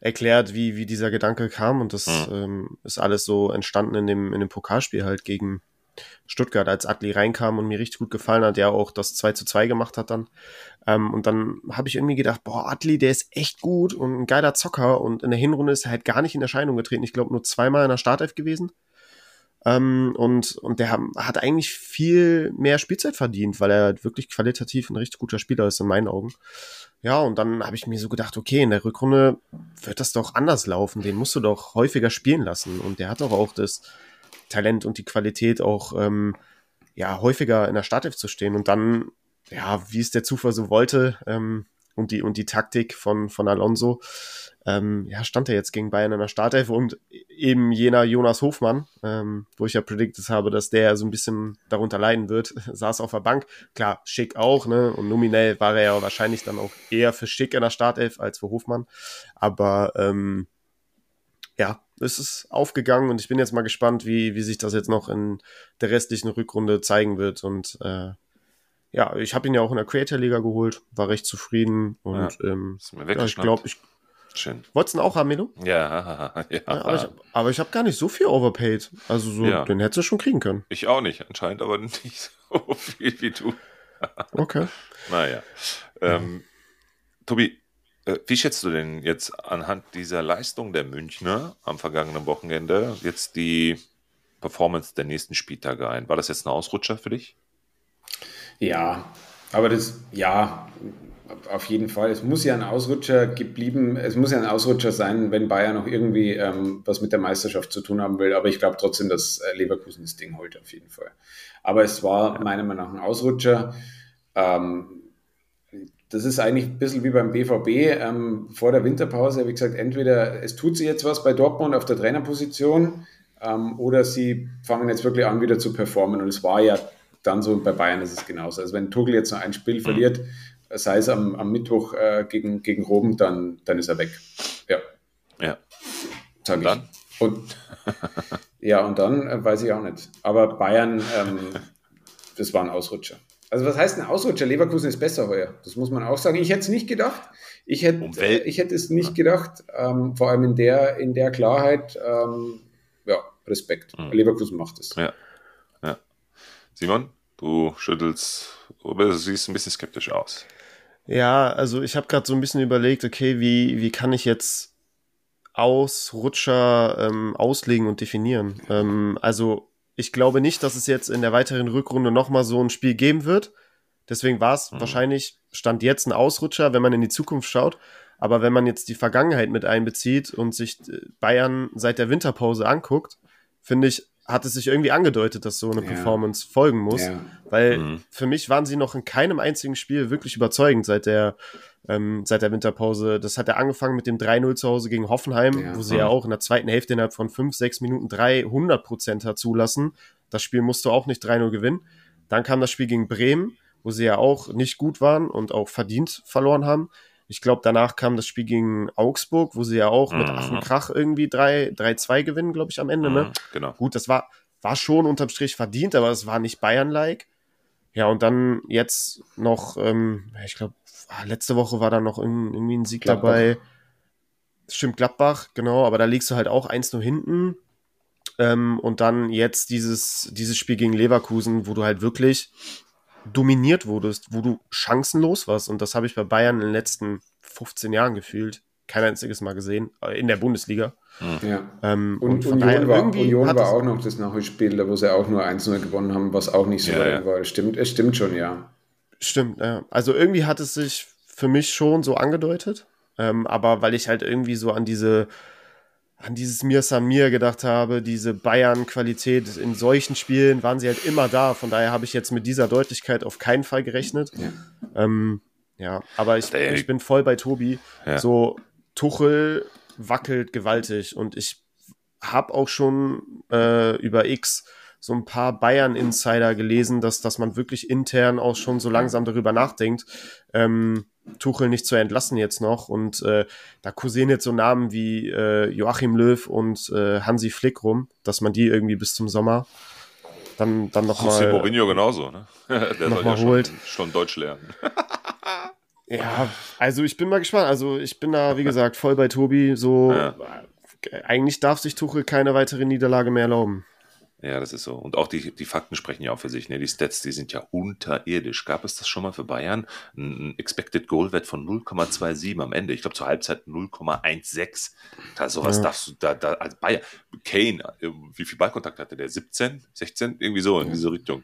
erklärt, wie, wie dieser Gedanke kam. Und das mhm. ähm, ist alles so entstanden in dem, in dem Pokalspiel halt gegen Stuttgart, als Adli reinkam und mir richtig gut gefallen hat, der auch das 2 zu 2 gemacht hat dann. Ähm, und dann habe ich irgendwie gedacht, boah, Adli, der ist echt gut und ein geiler Zocker. Und in der Hinrunde ist er halt gar nicht in Erscheinung getreten. Ich glaube, nur zweimal in der Startelf gewesen. Ähm, und, und der hat eigentlich viel mehr Spielzeit verdient, weil er wirklich qualitativ ein richtig guter Spieler ist in meinen Augen. Ja, und dann habe ich mir so gedacht, okay, in der Rückrunde wird das doch anders laufen. Den musst du doch häufiger spielen lassen. Und der hat doch auch das Talent und die Qualität, auch ähm, ja, häufiger in der Startelf zu stehen. Und dann, ja, wie es der Zufall so wollte, ähm, und die, und die Taktik von, von Alonso, ähm, ja, stand er jetzt gegen Bayern in der Startelf und eben jener Jonas Hofmann, ähm, wo ich ja predicted habe, dass der so ein bisschen darunter leiden wird, saß auf der Bank. Klar, Schick auch, ne? Und nominell war er ja wahrscheinlich dann auch eher für Schick in der Startelf als für Hofmann. Aber ähm, ja, es ist aufgegangen und ich bin jetzt mal gespannt, wie, wie sich das jetzt noch in der restlichen Rückrunde zeigen wird. Und äh, ja, ich habe ihn ja auch in der Creator Liga geholt, war recht zufrieden und ja, ähm, ja, ich glaube, ich Schön. Wolltest du ihn auch haben, Melo? Ja, ja. Aber ich, aber ich habe gar nicht so viel overpaid. Also so, ja. den hättest du schon kriegen können. Ich auch nicht, anscheinend aber nicht so viel wie du. okay. Naja. Ähm, Tobi, äh, wie schätzt du denn jetzt anhand dieser Leistung der Münchner am vergangenen Wochenende jetzt die Performance der nächsten Spieltage ein? War das jetzt ein Ausrutscher für dich? Ja, aber das, ja, auf jeden Fall. Es muss ja ein Ausrutscher geblieben, es muss ja ein Ausrutscher sein, wenn Bayern noch irgendwie ähm, was mit der Meisterschaft zu tun haben will. Aber ich glaube trotzdem, dass äh, Leverkusen das Ding holt, auf jeden Fall. Aber es war meiner Meinung nach ein Ausrutscher. Ähm, das ist eigentlich ein bisschen wie beim BVB ähm, vor der Winterpause. Wie gesagt, entweder es tut sich jetzt was bei Dortmund auf der Trainerposition ähm, oder sie fangen jetzt wirklich an, wieder zu performen. Und es war ja dann so, bei Bayern ist es genauso. Also wenn Tuchel jetzt noch ein Spiel verliert, sei es am, am Mittwoch äh, gegen, gegen Rom, dann, dann ist er weg. Ja. Ja. Sag und ich. dann? Und, ja, und dann äh, weiß ich auch nicht. Aber Bayern, ähm, das war ein Ausrutscher. Also was heißt ein Ausrutscher? Leverkusen ist besser heuer. Das muss man auch sagen. Ich hätte es nicht gedacht. Ich hätte, um ich hätte es nicht gedacht. Ähm, vor allem in der, in der Klarheit. Ähm, ja, Respekt. Mhm. Leverkusen macht es. Ja. ja. Simon, du schüttelst, du siehst ein bisschen skeptisch aus. Ja, also ich habe gerade so ein bisschen überlegt, okay, wie, wie kann ich jetzt Ausrutscher ähm, auslegen und definieren? Ähm, also ich glaube nicht, dass es jetzt in der weiteren Rückrunde nochmal so ein Spiel geben wird. Deswegen war es mhm. wahrscheinlich, stand jetzt ein Ausrutscher, wenn man in die Zukunft schaut. Aber wenn man jetzt die Vergangenheit mit einbezieht und sich äh, Bayern seit der Winterpause anguckt, finde ich, hat es sich irgendwie angedeutet, dass so eine ja. Performance folgen muss. Ja. Weil mhm. für mich waren sie noch in keinem einzigen Spiel wirklich überzeugend seit der, ähm, seit der Winterpause. Das hat ja angefangen mit dem 3-0 zu Hause gegen Hoffenheim, ja. wo sie mhm. ja auch in der zweiten Hälfte innerhalb von 5, 6 Minuten 300 Prozent hat zulassen. Das Spiel musst du auch nicht 3-0 gewinnen. Dann kam das Spiel gegen Bremen, wo sie ja auch nicht gut waren und auch verdient verloren haben. Ich glaube, danach kam das Spiel gegen Augsburg, wo sie ja auch mhm. mit Affenkrach irgendwie 3-2 gewinnen, glaube ich, am Ende. Ne? Mhm, genau. Gut, das war, war schon unterm Strich verdient, aber es war nicht Bayern-like. Ja, und dann jetzt noch, ähm, ich glaube, ah, letzte Woche war da noch irgendwie ein Sieg Gladbach. dabei. Stimmt, Gladbach, genau, aber da liegst du halt auch 1-0 hinten. Ähm, und dann jetzt dieses, dieses Spiel gegen Leverkusen, wo du halt wirklich dominiert wurdest, wo du chancenlos warst. Und das habe ich bei Bayern in den letzten 15 Jahren gefühlt. Kein einziges Mal gesehen, äh, in der Bundesliga. Ja. Ähm, und, und Union, war, Union war auch noch das Nachholspiel, wo sie auch nur 1-0 gewonnen haben, was auch nicht so ja, ja. war. Stimmt, es stimmt schon, ja. Stimmt, ja. Also irgendwie hat es sich für mich schon so angedeutet. Ähm, aber weil ich halt irgendwie so an diese an dieses Mir Samir gedacht habe, diese Bayern-Qualität in solchen Spielen waren sie halt immer da. Von daher habe ich jetzt mit dieser Deutlichkeit auf keinen Fall gerechnet. Ja, ähm, ja aber ich, ich bin voll bei Tobi. Ja. So, Tuchel wackelt gewaltig und ich habe auch schon äh, über X so ein paar Bayern-Insider gelesen, dass, dass man wirklich intern auch schon so langsam darüber nachdenkt, ähm, Tuchel nicht zu entlassen jetzt noch. Und äh, da kursieren jetzt so Namen wie äh, Joachim Löw und äh, Hansi Flick rum, dass man die irgendwie bis zum Sommer dann, dann nochmal. José Mourinho genauso, ne? Der noch soll ja holt. schon, schon Deutsch lernen. Ja, also ich bin mal gespannt. Also ich bin da, wie gesagt, voll bei Tobi. So, Ja. eigentlich darf sich Tuchel keine weitere Niederlage mehr erlauben. Ja, das ist so. Und auch die, die Fakten sprechen ja auch für sich. Ne? Die Stats, die sind ja unterirdisch. Gab es das schon mal für Bayern? Ein Expected Goal Wert von 0,27 am Ende. Ich glaube zur Halbzeit 0,16. Da sowas Ja. darfst du da, da als Bayern. Kane, äh, wie viel Ballkontakt hatte der? 17, 16? Irgendwie so in diese Richtung.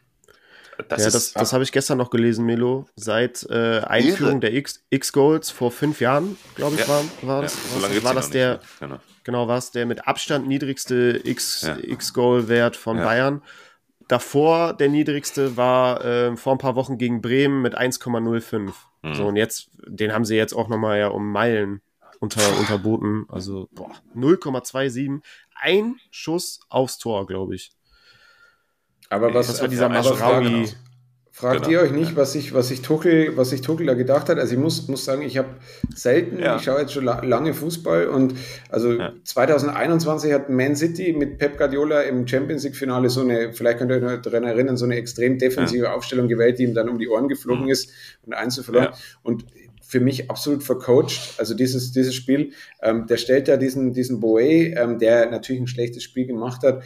Das ja, das, das habe ich gestern noch gelesen, Melo. Seit äh, Einführung der X- X-Goals vor fünf Jahren, glaube ich, Ja. war, war ja, das, so lange war das der, nicht? Genau. genau, war es der mit Abstand niedrigste X, Ja. X-Goal-Wert von Ja. Bayern. Davor der niedrigste war äh, vor ein paar Wochen gegen Bremen mit 1,05. Mhm. So, und jetzt, den haben sie jetzt auch nochmal ja um Meilen unter, unterboten. Also boah, 0,27. Ein Schuss aufs Tor, glaube ich. Aber was Das war dieser aber Maschraoui. fragt, Genau, ihr euch nicht, ja. was sich was sich Tuchel, was sich Tuchel da gedacht hat? Also ich muss, muss sagen, ich habe selten, Ja. ich schaue jetzt schon la lange Fußball und also Ja. 2021 hat Man City mit Pep Guardiola im Champions League Finale so eine, vielleicht könnt ihr euch noch daran erinnern, so eine extrem defensive Aufstellung gewählt, die ihm dann um die Ohren geflogen Mhm. ist und eins zu verloren. Ja. Und für mich absolut vercoacht. Also dieses, dieses Spiel, ähm, der stellt da diesen, diesen Boe, ähm, der natürlich ein schlechtes Spiel gemacht hat,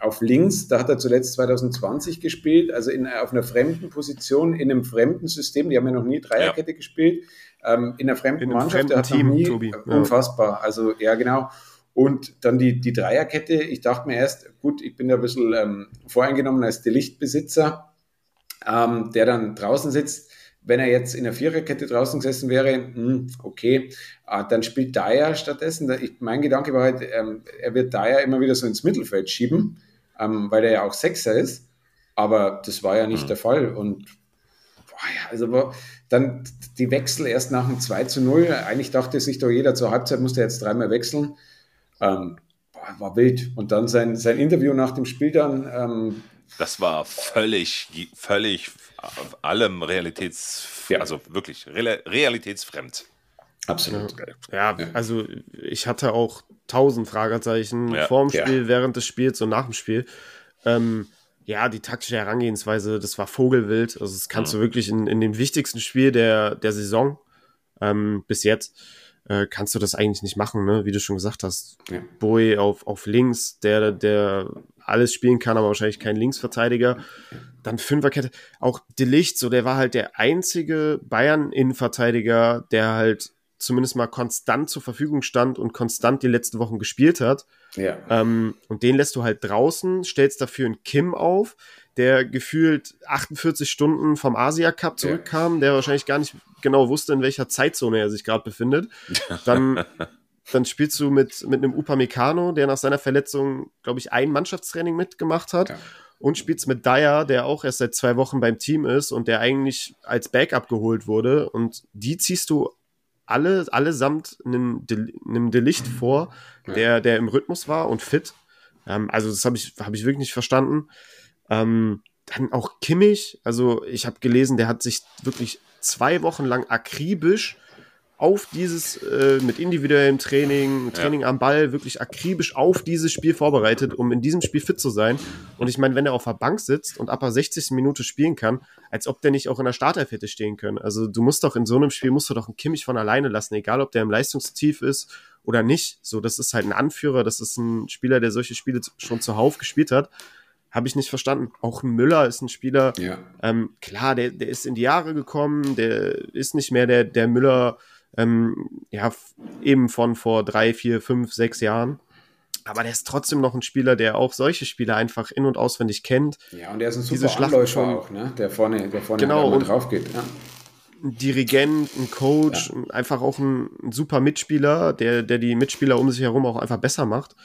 auf links. Da hat er zuletzt 2020 gespielt, also in, auf einer fremden Position, in einem fremden System. Die haben ja noch nie Dreierkette gespielt. Ähm, in einer fremden In Mannschaft. der hat noch Team, nie, Tobi. Ja. Unfassbar. Also, ja, genau. Und dann die, die Dreierkette. Ich dachte mir erst, gut, ich bin da ein bisschen ähm, voreingenommen als Delichtbesitzer, ähm, der dann draußen sitzt. Wenn er jetzt in der Viererkette draußen gesessen wäre, hm, okay, äh, dann spielt Dyer stattdessen. Ich, mein Gedanke war halt, ähm, er wird Dyer immer wieder so ins Mittelfeld schieben, ähm, weil er ja auch Sechser ist. Aber das war ja nicht Mhm. der Fall. Und boah, ja, also dann die Wechsel erst nach dem 2 zu 0. Eigentlich dachte sich doch jeder, zur Halbzeit musste er jetzt dreimal wechseln. Ähm, boah, war wild. Und dann sein, sein Interview nach dem Spiel dann, ähm, Das war völlig, völlig auf allem Realitäts, Ja. also wirklich real- realitätsfremd. Absolut. Ja, Ja. also ich hatte auch tausend Fragezeichen Ja. vor dem Ja. Spiel, während des Spiels und nach dem Spiel. Ähm, ja, die taktische Herangehensweise, das war Vogelwild. Also das kannst Mhm. du wirklich in, in dem wichtigsten Spiel der, der Saison ähm, bis jetzt, äh, kannst du das eigentlich nicht machen, ne? wie du schon gesagt hast. Ja. Boy auf, auf links, der, der alles spielen kann, aber wahrscheinlich kein Linksverteidiger. Dann Fünferkette. Auch Delicht, so der war halt der einzige Bayern-Innenverteidiger, der halt zumindest mal konstant zur Verfügung stand und konstant die letzten Wochen gespielt hat. Ja. Ähm, und den lässt du halt draußen, stellst dafür einen Kim auf, der gefühlt 48 Stunden vom Asia Cup zurückkam, der wahrscheinlich gar nicht genau wusste, in welcher Zeitzone er sich gerade befindet. Dann, dann spielst du mit, mit einem Upamecano, der nach seiner Verletzung, glaube ich, ein Mannschaftstraining mitgemacht hat. Ja. Und spielst mit Dyer, der auch erst seit zwei Wochen beim Team ist und der eigentlich als Backup geholt wurde. Und die ziehst du alle, allesamt einem, Del einem Delicht vor, der, der im Rhythmus war und fit. Ähm, also das habe ich, hab ich wirklich nicht verstanden. Ähm, dann auch Kimmich, also ich habe gelesen, der hat sich wirklich zwei Wochen lang akribisch auf dieses, äh, mit individuellem Training, Training am Ball, wirklich akribisch auf dieses Spiel vorbereitet, um in diesem Spiel fit zu sein. Und ich meine, wenn er auf der Bank sitzt und ab der 60. Minute spielen kann, als ob der nicht auch in der Startelf hätte stehen können. Also du musst doch in so einem Spiel, musst du doch einen Kimmich von alleine lassen, egal ob der im Leistungstief ist oder nicht. So, das ist halt ein Anführer, das ist ein Spieler, der solche Spiele schon zuhauf gespielt hat. Habe ich nicht verstanden. Auch Müller ist ein Spieler, Ja. ähm, klar, der, der ist in die Jahre gekommen, der ist nicht mehr der, der Müller, ähm, ja, eben von vor drei, vier, fünf, sechs Jahren. Aber der ist trotzdem noch ein Spieler, der auch solche Spiele einfach in- und auswendig kennt. Ja, und der ist ein Diese super Schlachten Anläufer auch, ne? Der vorne, der vorne Genau, und- drauf geht. Ja. Ein Dirigent, ein Coach, ein- einfach auch ein, ein super Mitspieler, der, der die Mitspieler um sich herum auch einfach besser macht.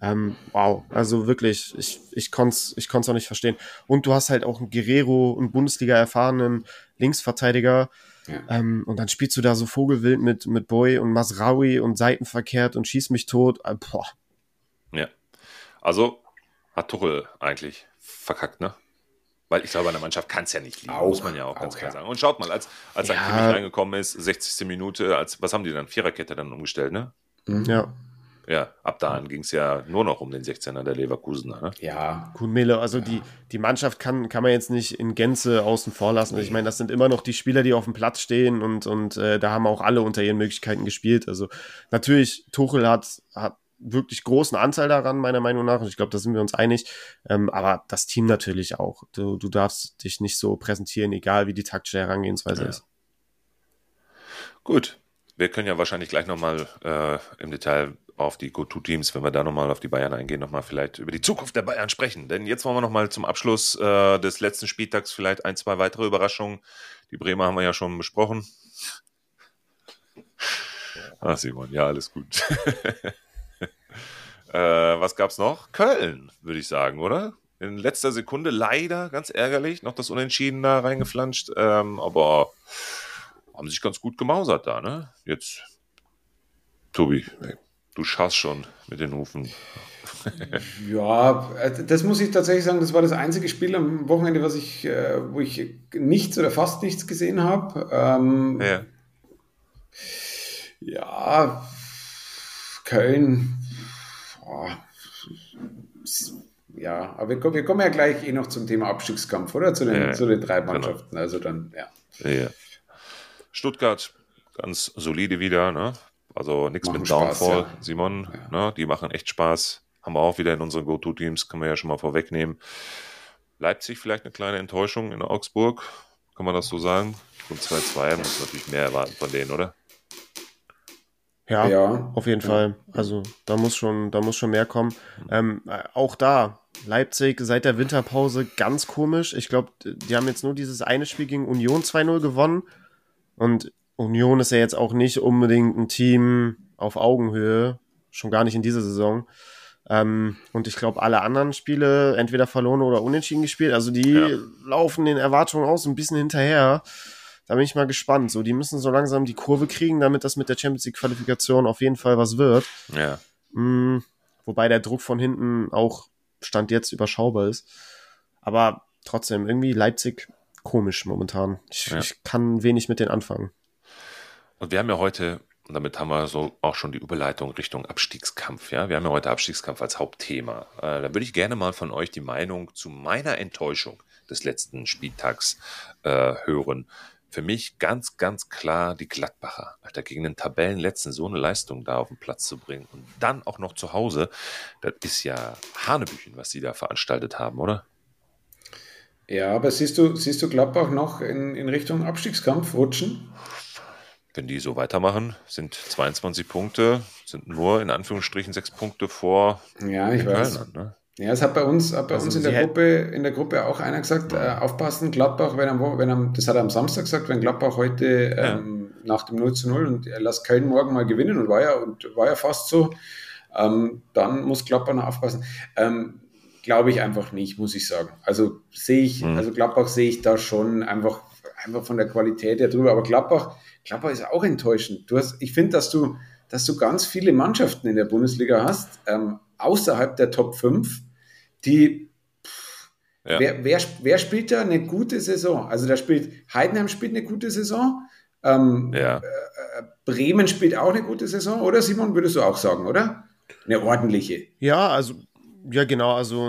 Ähm, wow, also wirklich, ich, ich konnte es ich konnt's auch nicht verstehen. Und du hast halt auch einen Guerrero, einen Bundesliga-erfahrenen Linksverteidiger. Ja. Ähm, und dann spielst du da so Vogelwild mit, mit Boy und Masraui und Seitenverkehrt und schieß mich tot. Äh, boah. Ja. Also hat Tuchel eigentlich verkackt, ne? Weil ich glaube, an der Mannschaft kann es ja nicht liegen, auch, muss man ja auch, auch ganz klar ja. sagen. Und schaut mal, als, als ja. Kimmich reingekommen ist, 60. Minute, als, was haben die dann? Viererkette dann umgestellt, ne? Mhm. Ja. Ja, ab dahin ging es ja nur noch um den 16er der Leverkusener. Ne? Ja. Kunmele, also ja. die, die Mannschaft kann, kann man jetzt nicht in Gänze außen vor lassen. Nee. Ich meine, das sind immer noch die Spieler, die auf dem Platz stehen und, und äh, da haben auch alle unter ihren Möglichkeiten gespielt. Also natürlich, Tuchel hat, hat wirklich großen Anteil daran, meiner Meinung nach. Und ich glaube, da sind wir uns einig. Ähm, aber das Team natürlich auch. Du, du darfst dich nicht so präsentieren, egal wie die taktische Herangehensweise ja. ist. Gut. Wir können ja wahrscheinlich gleich nochmal äh, im Detail auf die Go-To-Teams, wenn wir da nochmal auf die Bayern eingehen, nochmal vielleicht über die Zukunft der Bayern sprechen. Denn jetzt wollen wir nochmal zum Abschluss äh, des letzten Spieltags vielleicht ein, zwei weitere Überraschungen. Die Bremer haben wir ja schon besprochen. Ach, Simon, ja, alles gut. äh, was gab's noch? Köln, würde ich sagen, oder? In letzter Sekunde leider, ganz ärgerlich, noch das Unentschieden da reingeflanscht. Ähm, aber haben sich ganz gut gemausert da, ne? Jetzt, Tobi, du schaust schon mit den Hufen. ja, äh, das muss ich tatsächlich sagen, das war das einzige Spiel am Wochenende, was ich, äh, wo ich nichts oder fast nichts gesehen habe. Ähm, ja. ja, Köln, oh, ja, aber wir, wir, kommen ja gleich eh noch zum Thema Abstiegskampf, oder? Zu den, ja, zu den drei genau. Mannschaften. Genau. Also dann, ja. ja. Stuttgart, ganz solide wieder, ne? Also nichts mit Downfall, ja. Simon. Ja. Ne? Die machen echt Spaß. Haben wir auch wieder in unseren Go-To-Teams, können wir ja schon mal vorwegnehmen. Leipzig vielleicht eine kleine Enttäuschung in Augsburg, kann man das so sagen? Und 2-2 muss natürlich mehr erwarten von denen, oder? Ja, ja. auf jeden ja. Fall. Also da muss schon, da muss schon mehr kommen. Ähm, auch da, Leipzig seit der Winterpause ganz komisch. Ich glaube, die haben jetzt nur dieses eine Spiel gegen Union 2-0 gewonnen. Und Union ist ja jetzt auch nicht unbedingt ein Team auf Augenhöhe, schon gar nicht in dieser Saison. Ähm, und ich glaube, alle anderen Spiele entweder verloren oder unentschieden gespielt. Also die ja. laufen den Erwartungen aus ein bisschen hinterher. Da bin ich mal gespannt. So, die müssen so langsam die Kurve kriegen, damit das mit der Champions League Qualifikation auf jeden Fall was wird. Ja. Mhm, wobei der Druck von hinten auch Stand jetzt überschaubar ist. Aber trotzdem, irgendwie Leipzig komisch momentan. Ich, ja. ich kann wenig mit denen anfangen. Und wir haben ja heute, und damit haben wir so auch schon die Überleitung Richtung Abstiegskampf, ja. Wir haben ja heute Abstiegskampf als Hauptthema. Äh, da würde ich gerne mal von euch die Meinung zu meiner Enttäuschung des letzten Spieltags äh, hören. Für mich ganz, ganz klar die Gladbacher. Alter, gegen den Tabellenletzten so eine Leistung da auf den Platz zu bringen und dann auch noch zu Hause, das ist ja Hanebüchen, was sie da veranstaltet haben, oder? Ja, aber siehst du, siehst du Gladbach noch in, in Richtung Abstiegskampf rutschen? Wenn die so weitermachen, sind 22 Punkte, sind nur in Anführungsstrichen sechs Punkte vor ja, ich weiß. Kölnern, ne? Ja, es hat bei uns, hat bei also uns in der Gruppe, in der Gruppe auch einer gesagt, ja. äh, aufpassen, Gladbach, wenn am, wenn am, das hat er am Samstag gesagt, wenn Gladbach heute ja. ähm, nach dem 0 zu 0 und er lässt Köln morgen mal gewinnen und war ja, und war ja fast so, ähm, dann muss Gladbach noch aufpassen. Ähm, Glaube ich einfach nicht, muss ich sagen. Also sehe ich, mhm. also Gladbach sehe ich da schon einfach, einfach von der Qualität her drüber, aber Gladbach, Gladbach ist auch enttäuschend. Du hast, ich finde, dass du, dass du ganz viele Mannschaften in der Bundesliga hast, ähm, außerhalb der Top 5, die ja. wer, wer, wer, spielt da eine gute Saison? Also da spielt Heidenheim spielt eine gute Saison. Ähm, ja. äh, Bremen spielt auch eine gute Saison, oder Simon, würdest du auch sagen, oder? Eine ordentliche. Ja, also ja, genau, also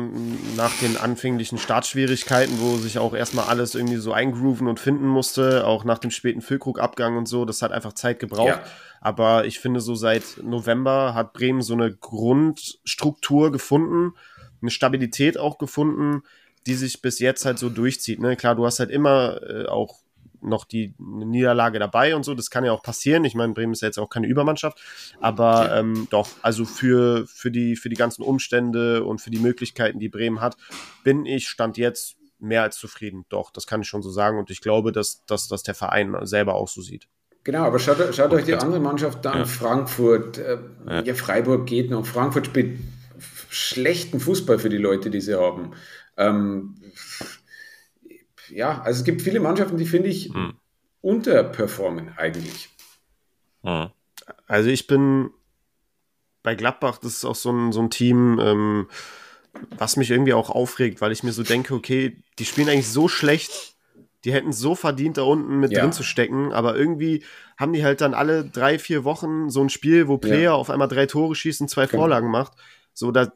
nach den anfänglichen Startschwierigkeiten, wo sich auch erstmal alles irgendwie so eingrooven und finden musste, auch nach dem späten Füllkrug-Abgang und so, das hat einfach Zeit gebraucht. Ja. Aber ich finde, so seit November hat Bremen so eine Grundstruktur gefunden, eine Stabilität auch gefunden, die sich bis jetzt halt so durchzieht. Ne? Klar, du hast halt immer äh, auch noch die Niederlage dabei und so. Das kann ja auch passieren. Ich meine, Bremen ist ja jetzt auch keine Übermannschaft. Aber ähm, doch, also für, für, die, für die ganzen Umstände und für die Möglichkeiten, die Bremen hat, bin ich Stand jetzt mehr als zufrieden. Doch, das kann ich schon so sagen. Und ich glaube, dass, dass, dass der Verein selber auch so sieht. Genau, aber schaut, schaut euch die andere Mannschaft an. Ja. Frankfurt, äh, ja. ja. Freiburg geht noch. Frankfurt spielt schlechten Fußball für die Leute, die sie haben. Ähm, ja, also es gibt viele Mannschaften, die finde ich hm. unterperformen eigentlich. Hm. Also ich bin bei Gladbach, das ist auch so ein, so ein Team, ähm, was mich irgendwie auch aufregt, weil ich mir so denke, okay, die spielen eigentlich so schlecht, die hätten so verdient, da unten mit ja. drin zu stecken, aber irgendwie haben die halt dann alle drei, vier Wochen so ein Spiel, wo Player ja. auf einmal drei Tore schießt und zwei genau. Vorlagen macht. So, da,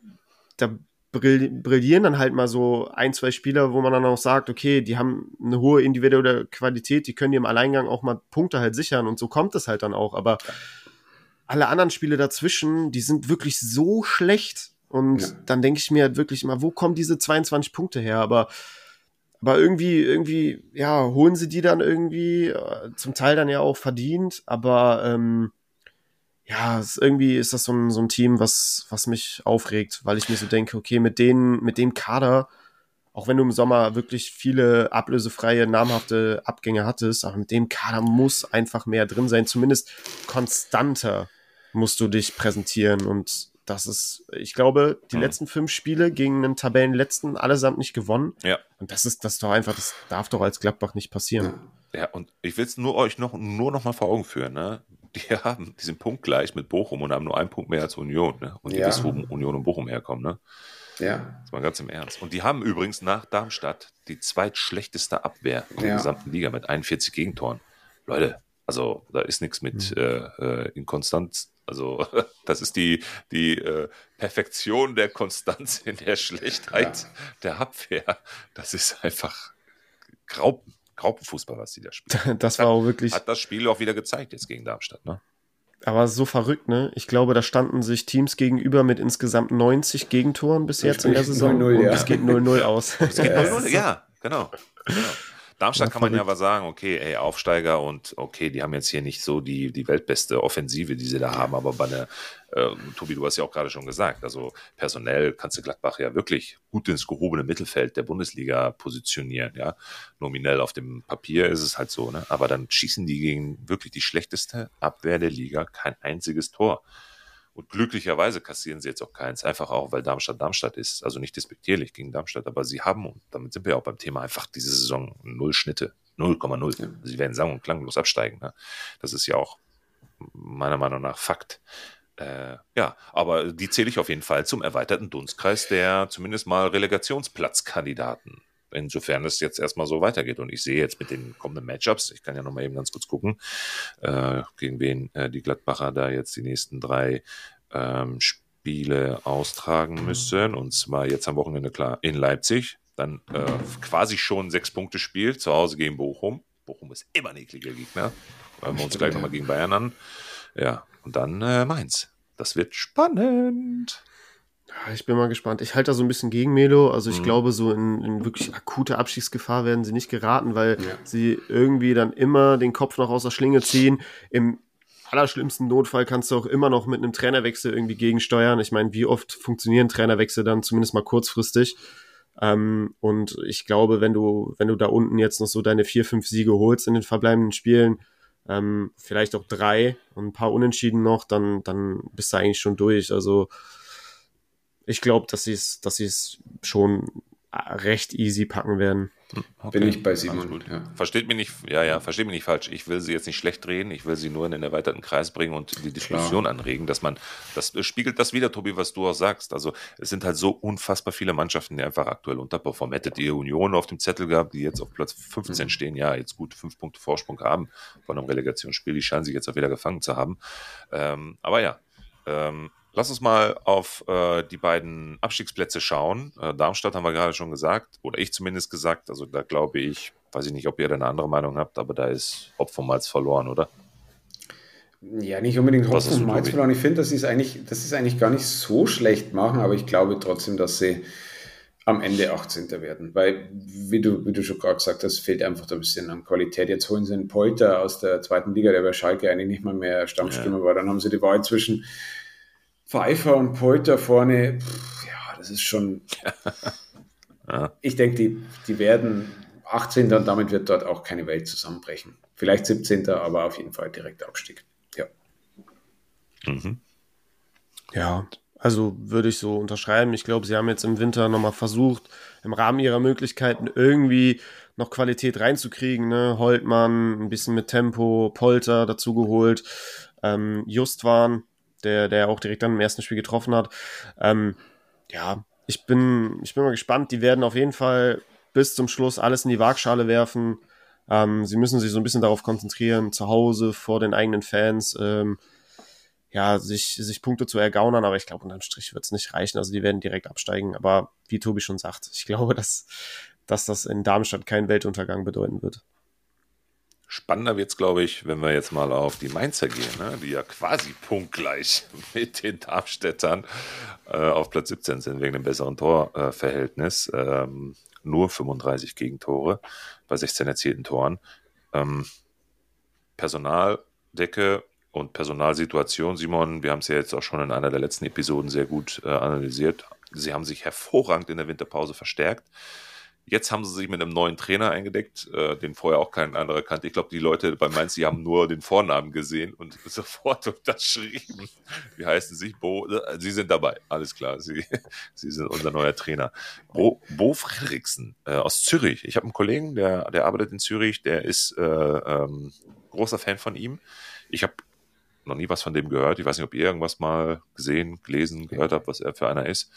da brillieren dann halt mal so ein, zwei Spieler, wo man dann auch sagt, okay, die haben eine hohe individuelle Qualität, die können dir im Alleingang auch mal Punkte halt sichern und so kommt es halt dann auch. Aber alle anderen Spiele dazwischen, die sind wirklich so schlecht und ja. dann denke ich mir halt wirklich immer, wo kommen diese 22 Punkte her? Aber aber irgendwie, irgendwie, ja, holen sie die dann irgendwie, äh, zum Teil dann ja auch verdient, aber ähm, ja, ist, irgendwie ist das so ein, so ein Team, was, was mich aufregt, weil ich mir so denke, okay, mit denen, mit dem Kader, auch wenn du im Sommer wirklich viele ablösefreie, namhafte Abgänge hattest, aber mit dem Kader muss einfach mehr drin sein. Zumindest konstanter musst du dich präsentieren. Und das ist, ich glaube, die mhm. letzten fünf Spiele gegen einen Tabellenletzten allesamt nicht gewonnen. Ja. Und das ist das ist doch einfach, das darf doch als Gladbach nicht passieren. Ja, und ich will es nur euch noch, nur noch mal vor Augen führen, ne? Die haben diesen Punkt gleich mit Bochum und haben nur einen Punkt mehr als Union. Ne? Und die ja. wissen, wo Union und Bochum herkommen. Ne? Ja. Das war ganz im Ernst. Und die haben übrigens nach Darmstadt die zweitschlechteste Abwehr in der gesamten Liga mit 41 Gegentoren. Leute, also da ist nichts mit mhm. äh Inkonstanz. Also das ist die, die äh, Perfektion der Konstanz in der Schlechtheit ja. der Abwehr. Das ist einfach Graupen. Graupenfußball, was die da spielen. Das war auch wirklich. Hat das Spiel auch wieder gezeigt jetzt gegen Darmstadt, ne? Aber so verrückt, ne? Ich glaube, da standen sich Teams gegenüber mit insgesamt 90 Gegentoren bis jetzt in der Saison. 0 -0, und ja. es geht 0-0 aus. Es geht 0-0, ja, genau. genau. Darmstadt kann man ja aber sagen, okay, ey, Aufsteiger und okay, die haben jetzt hier nicht so die, die weltbeste Offensive, die sie da haben, aber bei der, äh, Tobi, du hast ja auch gerade schon gesagt, also personell kannst du Gladbach ja wirklich gut ins gehobene Mittelfeld der Bundesliga positionieren, ja. Nominell auf dem Papier ist es halt so, ne? Aber dann schießen die gegen wirklich die schlechteste Abwehr der Liga kein einziges Tor. Und glücklicherweise kassieren sie jetzt auch keins, einfach auch, weil Darmstadt Darmstadt ist. Also nicht despektierlich gegen Darmstadt, aber sie haben, und damit sind wir ja auch beim Thema, einfach diese Saison null Schnitte. 0,0. Ja. Sie werden sagen und klanglos absteigen. Ne? Das ist ja auch meiner Meinung nach Fakt. Äh, ja, aber die zähle ich auf jeden Fall zum erweiterten Dunstkreis der zumindest mal Relegationsplatzkandidaten insofern es jetzt erstmal so weitergeht. Und ich sehe jetzt mit den kommenden Matchups, ich kann ja nochmal eben ganz kurz gucken, äh, gegen wen äh, die Gladbacher da jetzt die nächsten drei ähm, Spiele austragen müssen. Und zwar jetzt am Wochenende klar in Leipzig. Dann äh, quasi schon sechs Punkte Spiel zu Hause gegen Bochum. Bochum ist immer ein ekliger Gegner. Hören wir uns gleich nochmal gegen Bayern an. Ja, und dann äh, Mainz. Das wird spannend. Ich bin mal gespannt. Ich halte da so ein bisschen gegen Melo. Also ich mhm. glaube, so in, in, wirklich akute Abstiegsgefahr werden sie nicht geraten, weil ja. sie irgendwie dann immer den Kopf noch aus der Schlinge ziehen. Im allerschlimmsten Notfall kannst du auch immer noch mit einem Trainerwechsel irgendwie gegensteuern. Ich meine, wie oft funktionieren Trainerwechsel dann zumindest mal kurzfristig? Ähm, und ich glaube, wenn du, wenn du da unten jetzt noch so deine vier, fünf Siege holst in den verbleibenden Spielen, ähm, vielleicht auch drei und ein paar Unentschieden noch, dann, dann bist du eigentlich schon durch. Also ich glaube, dass sie es, dass sie es schon recht easy packen werden. Okay. Bin ich bei Simon. Ja. Versteht mich nicht, ja, ja, versteht mich nicht falsch. Ich will sie jetzt nicht schlecht drehen. Ich will sie nur in den erweiterten Kreis bringen und die Diskussion Klar. anregen, dass man, das spiegelt das wieder, Tobi, was du auch sagst. Also, es sind halt so unfassbar viele Mannschaften, die einfach aktuell unterperformen. Hättet ihr Union auf dem Zettel gehabt, die jetzt auf Platz 15 mhm. stehen, ja, jetzt gut fünf Punkte Vorsprung haben von einem Relegationsspiel. Die scheinen sich jetzt auch wieder gefangen zu haben. Ähm, aber ja, ähm, Lass uns mal auf äh, die beiden Abstiegsplätze schauen. Äh, Darmstadt haben wir gerade schon gesagt, oder ich zumindest gesagt. Also da glaube ich, weiß ich nicht, ob ihr da eine andere Meinung habt, aber da ist Hopf und Malz verloren, oder? Ja, nicht unbedingt Hopf und Malz verloren. Ich finde, das ist eigentlich, das ist eigentlich gar nicht so schlecht machen, aber ich glaube trotzdem, dass sie am Ende 18. werden. Weil, wie du, wie du schon gerade gesagt hast, fehlt einfach ein bisschen an Qualität. Jetzt holen sie einen Polter aus der zweiten Liga, der bei Schalke eigentlich nicht mal mehr Stammstürmer ja. war. Dann haben sie die Wahl zwischen Pfeiffer und Polter vorne, pff, ja, das ist schon. ja. Ich denke, die, die werden 18. und damit wird dort auch keine Welt zusammenbrechen. Vielleicht 17. aber auf jeden Fall direkt Abstieg. Ja. Mhm. Ja, also würde ich so unterschreiben. Ich glaube, sie haben jetzt im Winter nochmal versucht, im Rahmen ihrer Möglichkeiten irgendwie noch Qualität reinzukriegen. Ne? Holtmann, ein bisschen mit Tempo, Polter dazu geholt, ähm, Justwan, der, der auch direkt dann im ersten Spiel getroffen hat. Ähm, ja, ich bin, ich bin mal gespannt. Die werden auf jeden Fall bis zum Schluss alles in die Waagschale werfen. Ähm, sie müssen sich so ein bisschen darauf konzentrieren, zu Hause vor den eigenen Fans, ähm, ja, sich, sich Punkte zu ergaunern, aber ich glaube, unterm Strich wird es nicht reichen. Also die werden direkt absteigen. Aber wie Tobi schon sagt, ich glaube, dass, dass das in Darmstadt kein Weltuntergang bedeuten wird. Spannender wird es, glaube ich, wenn wir jetzt mal auf die Mainzer gehen, ne? die ja quasi punktgleich mit den Darmstädtern äh, auf Platz 17 sind, wegen dem besseren Torverhältnis. Äh, ähm, nur 35 Gegentore bei 16 erzielten Toren. Ähm, Personaldecke und Personalsituation, Simon, wir haben es ja jetzt auch schon in einer der letzten Episoden sehr gut äh, analysiert. Sie haben sich hervorragend in der Winterpause verstärkt. Jetzt haben sie sich mit einem neuen Trainer eingedeckt, äh, den vorher auch kein anderer kannte. Ich glaube, die Leute bei Mainz, die haben nur den Vornamen gesehen und sofort unterschrieben. Wie heißen sie? Bo, äh, sie sind dabei, alles klar. Sie, sie sind unser neuer Trainer. Bo, Bo Fredriksen äh, aus Zürich. Ich habe einen Kollegen, der, der arbeitet in Zürich, der ist äh, ähm, großer Fan von ihm. Ich habe noch nie was von dem gehört. Ich weiß nicht, ob ihr irgendwas mal gesehen, gelesen, gehört habt, was er für einer ist.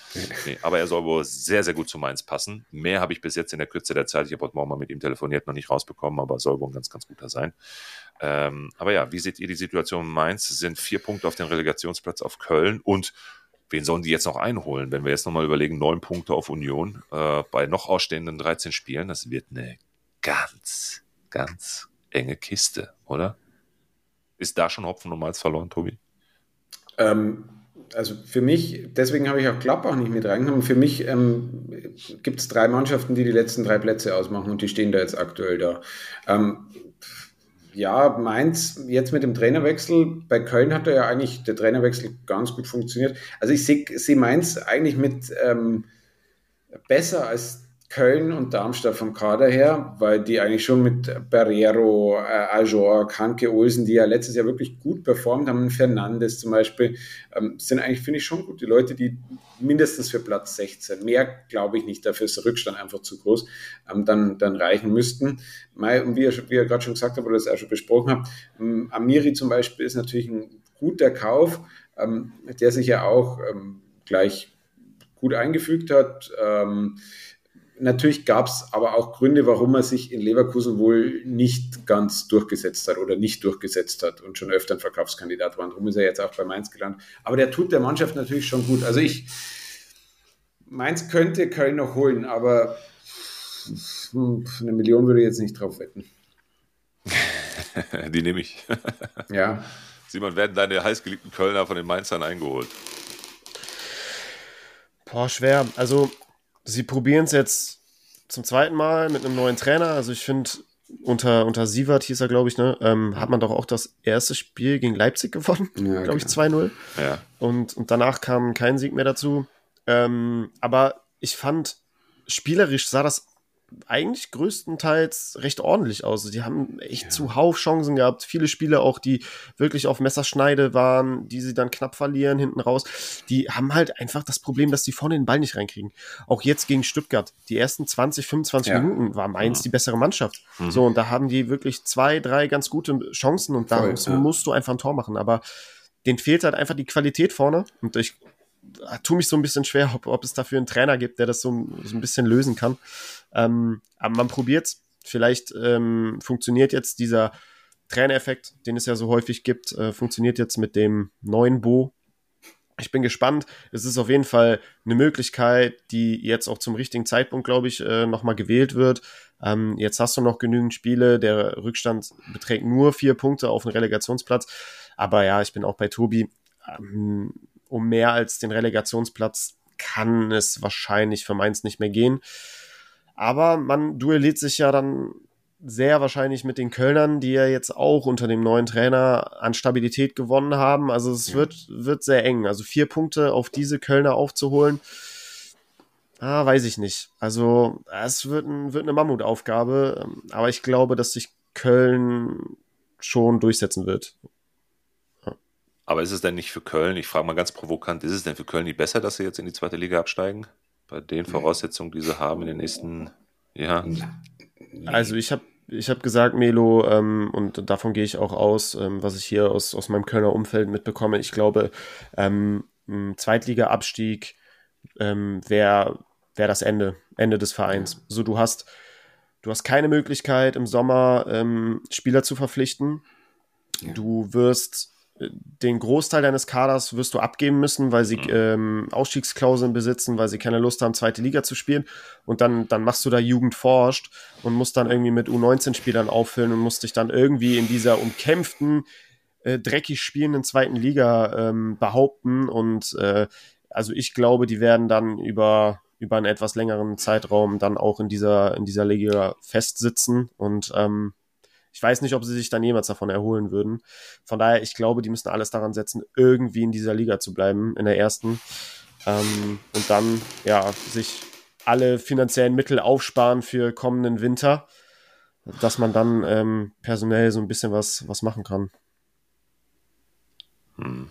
Nee, aber er soll wohl sehr, sehr gut zu Mainz passen. Mehr habe ich bis jetzt in der Kürze der Zeit, ich habe heute Morgen mal mit ihm telefoniert, noch nicht rausbekommen, aber soll wohl ein ganz, ganz guter sein. Ähm, aber ja, wie seht ihr die Situation in Mainz? Es sind vier Punkte auf den Relegationsplatz auf Köln und wen sollen die jetzt noch einholen? Wenn wir jetzt nochmal überlegen, neun Punkte auf Union äh, bei noch ausstehenden 13 Spielen, das wird eine ganz, ganz enge Kiste, oder? Ist da schon Hopfen und Malz verloren, Tobi? Ähm, also für mich, deswegen habe ich auch Gladbach nicht mit reingenommen. Für mich ähm, gibt es drei Mannschaften, die die letzten drei Plätze ausmachen und die stehen da jetzt aktuell da. Ähm, ja, Mainz jetzt mit dem Trainerwechsel, bei Köln hat er ja eigentlich der Trainerwechsel ganz gut funktioniert. Also ich sehe seh Mainz eigentlich mit ähm, besser als Köln und Darmstadt vom Kader her, weil die eigentlich schon mit Barrero, äh, Ajor, Kanke, Olsen, die ja letztes Jahr wirklich gut performt haben, Fernandes zum Beispiel, ähm, sind eigentlich, finde ich, schon gut. Die Leute, die mindestens für Platz 16, mehr glaube ich nicht, dafür ist der Rückstand einfach zu groß, ähm, dann, dann reichen müssten. Und wie ihr, ihr gerade schon gesagt habt oder das auch schon besprochen habt, ähm, Amiri zum Beispiel ist natürlich ein guter Kauf, ähm, der sich ja auch ähm, gleich gut eingefügt hat. Natürlich gab es aber auch Gründe, warum er sich in Leverkusen wohl nicht ganz durchgesetzt hat oder nicht durchgesetzt hat und schon öfter ein Verkaufskandidat war. Und darum ist er jetzt auch bei Mainz gelandet. Aber der tut der Mannschaft natürlich schon gut. Also ich, Mainz könnte Köln noch holen, aber eine Million würde ich jetzt nicht drauf wetten. Die nehme ich. ja. Simon, werden deine heißgeliebten Kölner von den Mainzern eingeholt? Boah, schwer. Also sie probieren es jetzt zum zweiten Mal mit einem neuen Trainer. Also ich finde, unter, unter Sievert hieß er, glaube ich, ne, ähm, hat man doch auch das erste Spiel gegen Leipzig gewonnen, ja, glaube ich, 2-0. Ja. Und, und danach kam kein Sieg mehr dazu. Ähm, aber ich fand, spielerisch sah das eigentlich größtenteils recht ordentlich aus. Die haben echt ja. zuhauf Chancen gehabt. Viele Spiele auch, die wirklich auf Messerschneide waren, die sie dann knapp verlieren hinten raus. Die haben halt einfach das Problem, dass die vorne den Ball nicht reinkriegen. Auch jetzt gegen Stuttgart. Die ersten 20, 25 ja. Minuten war Mainz ja. die bessere Mannschaft. Mhm. So, und da haben die wirklich zwei, drei ganz gute Chancen und da Voll, musst du einfach ein Tor machen. Aber denen fehlt halt einfach die Qualität vorne. Und ich tue mich so ein bisschen schwer, ob, ob es dafür einen Trainer gibt, der das so, so ein bisschen lösen kann. Ähm, aber man probiert es. Vielleicht ähm, funktioniert jetzt dieser Trainereffekt, den es ja so häufig gibt, äh, funktioniert jetzt mit dem neuen Bo. Ich bin gespannt. Es ist auf jeden Fall eine Möglichkeit, die jetzt auch zum richtigen Zeitpunkt, glaube ich, äh, nochmal gewählt wird. Ähm, jetzt hast du noch genügend Spiele. Der Rückstand beträgt nur vier Punkte auf den Relegationsplatz. Aber ja, ich bin auch bei Tobi. Ähm, um mehr als den Relegationsplatz kann es wahrscheinlich für Mainz nicht mehr gehen. Aber man duelliert sich ja dann sehr wahrscheinlich mit den Kölnern, die ja jetzt auch unter dem neuen Trainer an Stabilität gewonnen haben. Also es ja. wird, wird sehr eng. Also vier Punkte auf diese Kölner aufzuholen, ah, weiß ich nicht. Also es wird, ein, wird eine Mammutaufgabe, aber ich glaube, dass sich Köln schon durchsetzen wird. Aber ist es denn nicht für Köln, ich frage mal ganz provokant, ist es denn für Köln nicht besser, dass sie jetzt in die zweite Liga absteigen? Bei den Voraussetzungen, die sie haben in den nächsten Jahren? Also ich habe ich hab gesagt, Melo, ähm, und davon gehe ich auch aus, ähm, was ich hier aus, aus meinem Kölner Umfeld mitbekomme. Ich glaube, ähm, ein Zweitliga-Abstieg ähm, wäre wär das Ende, Ende des Vereins. So, du hast, du hast keine Möglichkeit im Sommer ähm, Spieler zu verpflichten. Ja. Du wirst den Großteil deines Kaders wirst du abgeben müssen, weil sie mhm. ähm, Ausstiegsklauseln besitzen, weil sie keine Lust haben, zweite Liga zu spielen. Und dann, dann machst du da Jugend forscht und musst dann irgendwie mit U19-Spielern auffüllen und musst dich dann irgendwie in dieser umkämpften, äh, dreckig spielenden zweiten Liga ähm, behaupten. Und äh, also ich glaube, die werden dann über, über einen etwas längeren Zeitraum dann auch in dieser, in dieser Liga festsitzen. Und ähm, ich weiß nicht, ob sie sich dann jemals davon erholen würden. Von daher, ich glaube, die müssen alles daran setzen, irgendwie in dieser Liga zu bleiben, in der ersten. Ähm, und dann, ja, sich alle finanziellen Mittel aufsparen für kommenden Winter, dass man dann ähm, personell so ein bisschen was, was machen kann. Hm.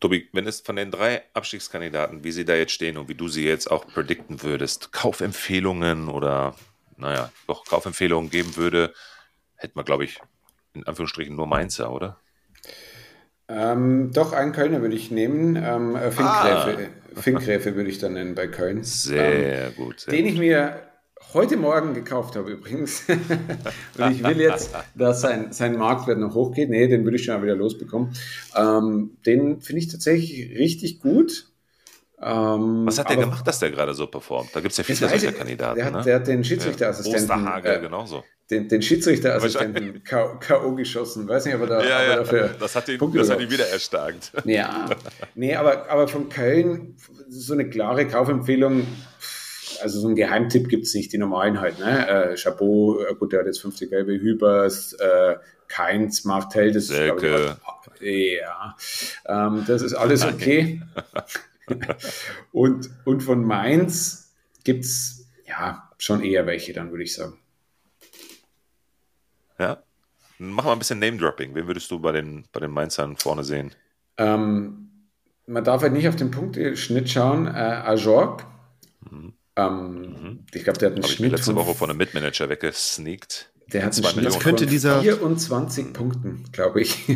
Tobi, wenn es von den drei Abstiegskandidaten, wie sie da jetzt stehen und wie du sie jetzt auch predikten würdest, Kaufempfehlungen oder, naja, doch Kaufempfehlungen geben würde, hätten wir, glaube ich, in Anführungsstrichen nur Mainzer, oder? Ähm, doch, einen Kölner würde ich nehmen. Ähm, äh, Finkgräfe, ah. Finkgräfe würde ich dann nennen bei Köln. Sehr ähm, gut. Sehr den gut. ich mir heute Morgen gekauft habe übrigens. und ich will jetzt, dass sein, sein Marktwert noch hochgeht. Nee, den würde ich schon wieder losbekommen. Ähm, den finde ich tatsächlich richtig gut. Ähm, Was hat der gemacht, dass der gerade so performt? Da gibt es ja viele solcher Kandidaten. Der hat, ne? der hat den Schiedsrichterassistenten. Ja, Osterhage, äh, genauso den, den Schiedsrichterassistenten K.O. geschossen. Weiß nicht, ob er da, ja, ja, dafür. Das hat ihn, Punkte das hat ihn wieder erstarkt. Ja, nee, aber, aber von Köln so eine klare Kaufempfehlung. Also so ein Geheimtipp gibt es nicht, die normalen halt. Ne? Äh, Chabot, äh, gut, der hat jetzt 50 gelbe Hübers, äh, Keins, Martel, das Selke. ist, ich, ja, ähm, das ist alles okay. und, und von Mainz gibt es ja schon eher welche, dann würde ich sagen. Ja. Mach mal ein bisschen Name-Dropping. Wen würdest du bei den, bei den Mainzern vorne sehen? Ähm, man darf halt nicht auf den Punkteschnitt schauen. Äh, Ajorg. Mhm. Ähm, mhm. Ich glaube, der hat einen Hab Schnitt. Ich letzte Woche von einem Mitmanager weggesneakt. Der hat einen Schnitt das könnte dieser 24 Punkten, glaube ich.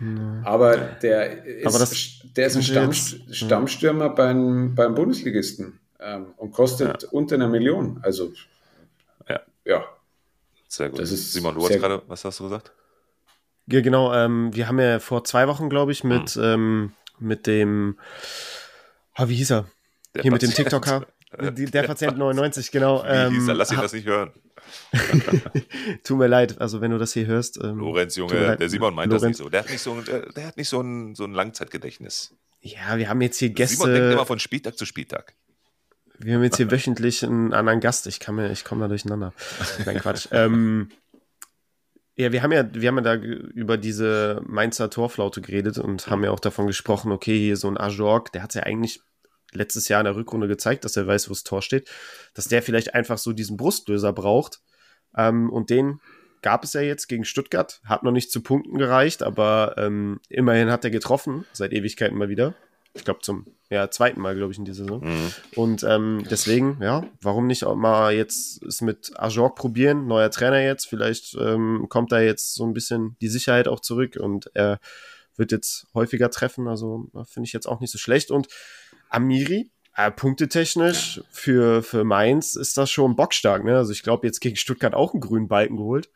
Mhm. Aber der ist, Aber das der ist ein Stamm, Stammstürmer beim, beim Bundesligisten ähm, und kostet ja. unter einer Million. Also, ja. ja. Sehr gut. Simon, du hast gerade, was hast du gesagt? Ja, genau. Ähm, wir haben ja vor zwei Wochen, glaube ich, mit, hm. ähm, mit dem, oh, wie hieß er? Der Hier Patient. mit dem TikToker. Der, der Patient 99, genau. Wie ähm, hieß er? Lass ihn das nicht hören. Tut mir leid, also wenn du das hier hörst. Ähm, Lorenz, Junge, der Simon meint Lorenz. das nicht so. Der hat nicht so, der, der hat nicht so ein, so ein Langzeitgedächtnis. Ja, wir haben jetzt hier Gäste. Simon denkt immer von Spieltag zu Spieltag. Wir haben jetzt hier wöchentlich einen anderen Gast. Ich kann mir, ich komme da durcheinander. Nein, Quatsch. ähm, ja, wir haben ja, wir haben ja da über diese Mainzer Torflaute geredet und haben ja auch davon gesprochen, okay, hier so ein Ajorg, der hat ja eigentlich letztes Jahr in der Rückrunde gezeigt, dass er weiß, wo das Tor steht, dass der vielleicht einfach so diesen Brustlöser braucht. Ähm, und den gab es ja jetzt gegen Stuttgart, hat noch nicht zu Punkten gereicht, aber ähm, immerhin hat er getroffen, seit Ewigkeiten mal wieder ich glaube, zum ja, zweiten Mal, glaube ich, in dieser Saison. Mhm. Und ähm, deswegen, ja, warum nicht auch mal jetzt es mit Ajorg probieren? Neuer Trainer jetzt, vielleicht ähm, kommt da jetzt so ein bisschen die Sicherheit auch zurück und er wird jetzt häufiger treffen. Also finde ich jetzt auch nicht so schlecht. Und Amiri, äh, punktetechnisch für, für Mainz ist das schon bockstark. Ne? Also ich glaube, jetzt gegen Stuttgart auch einen grünen Balken geholt.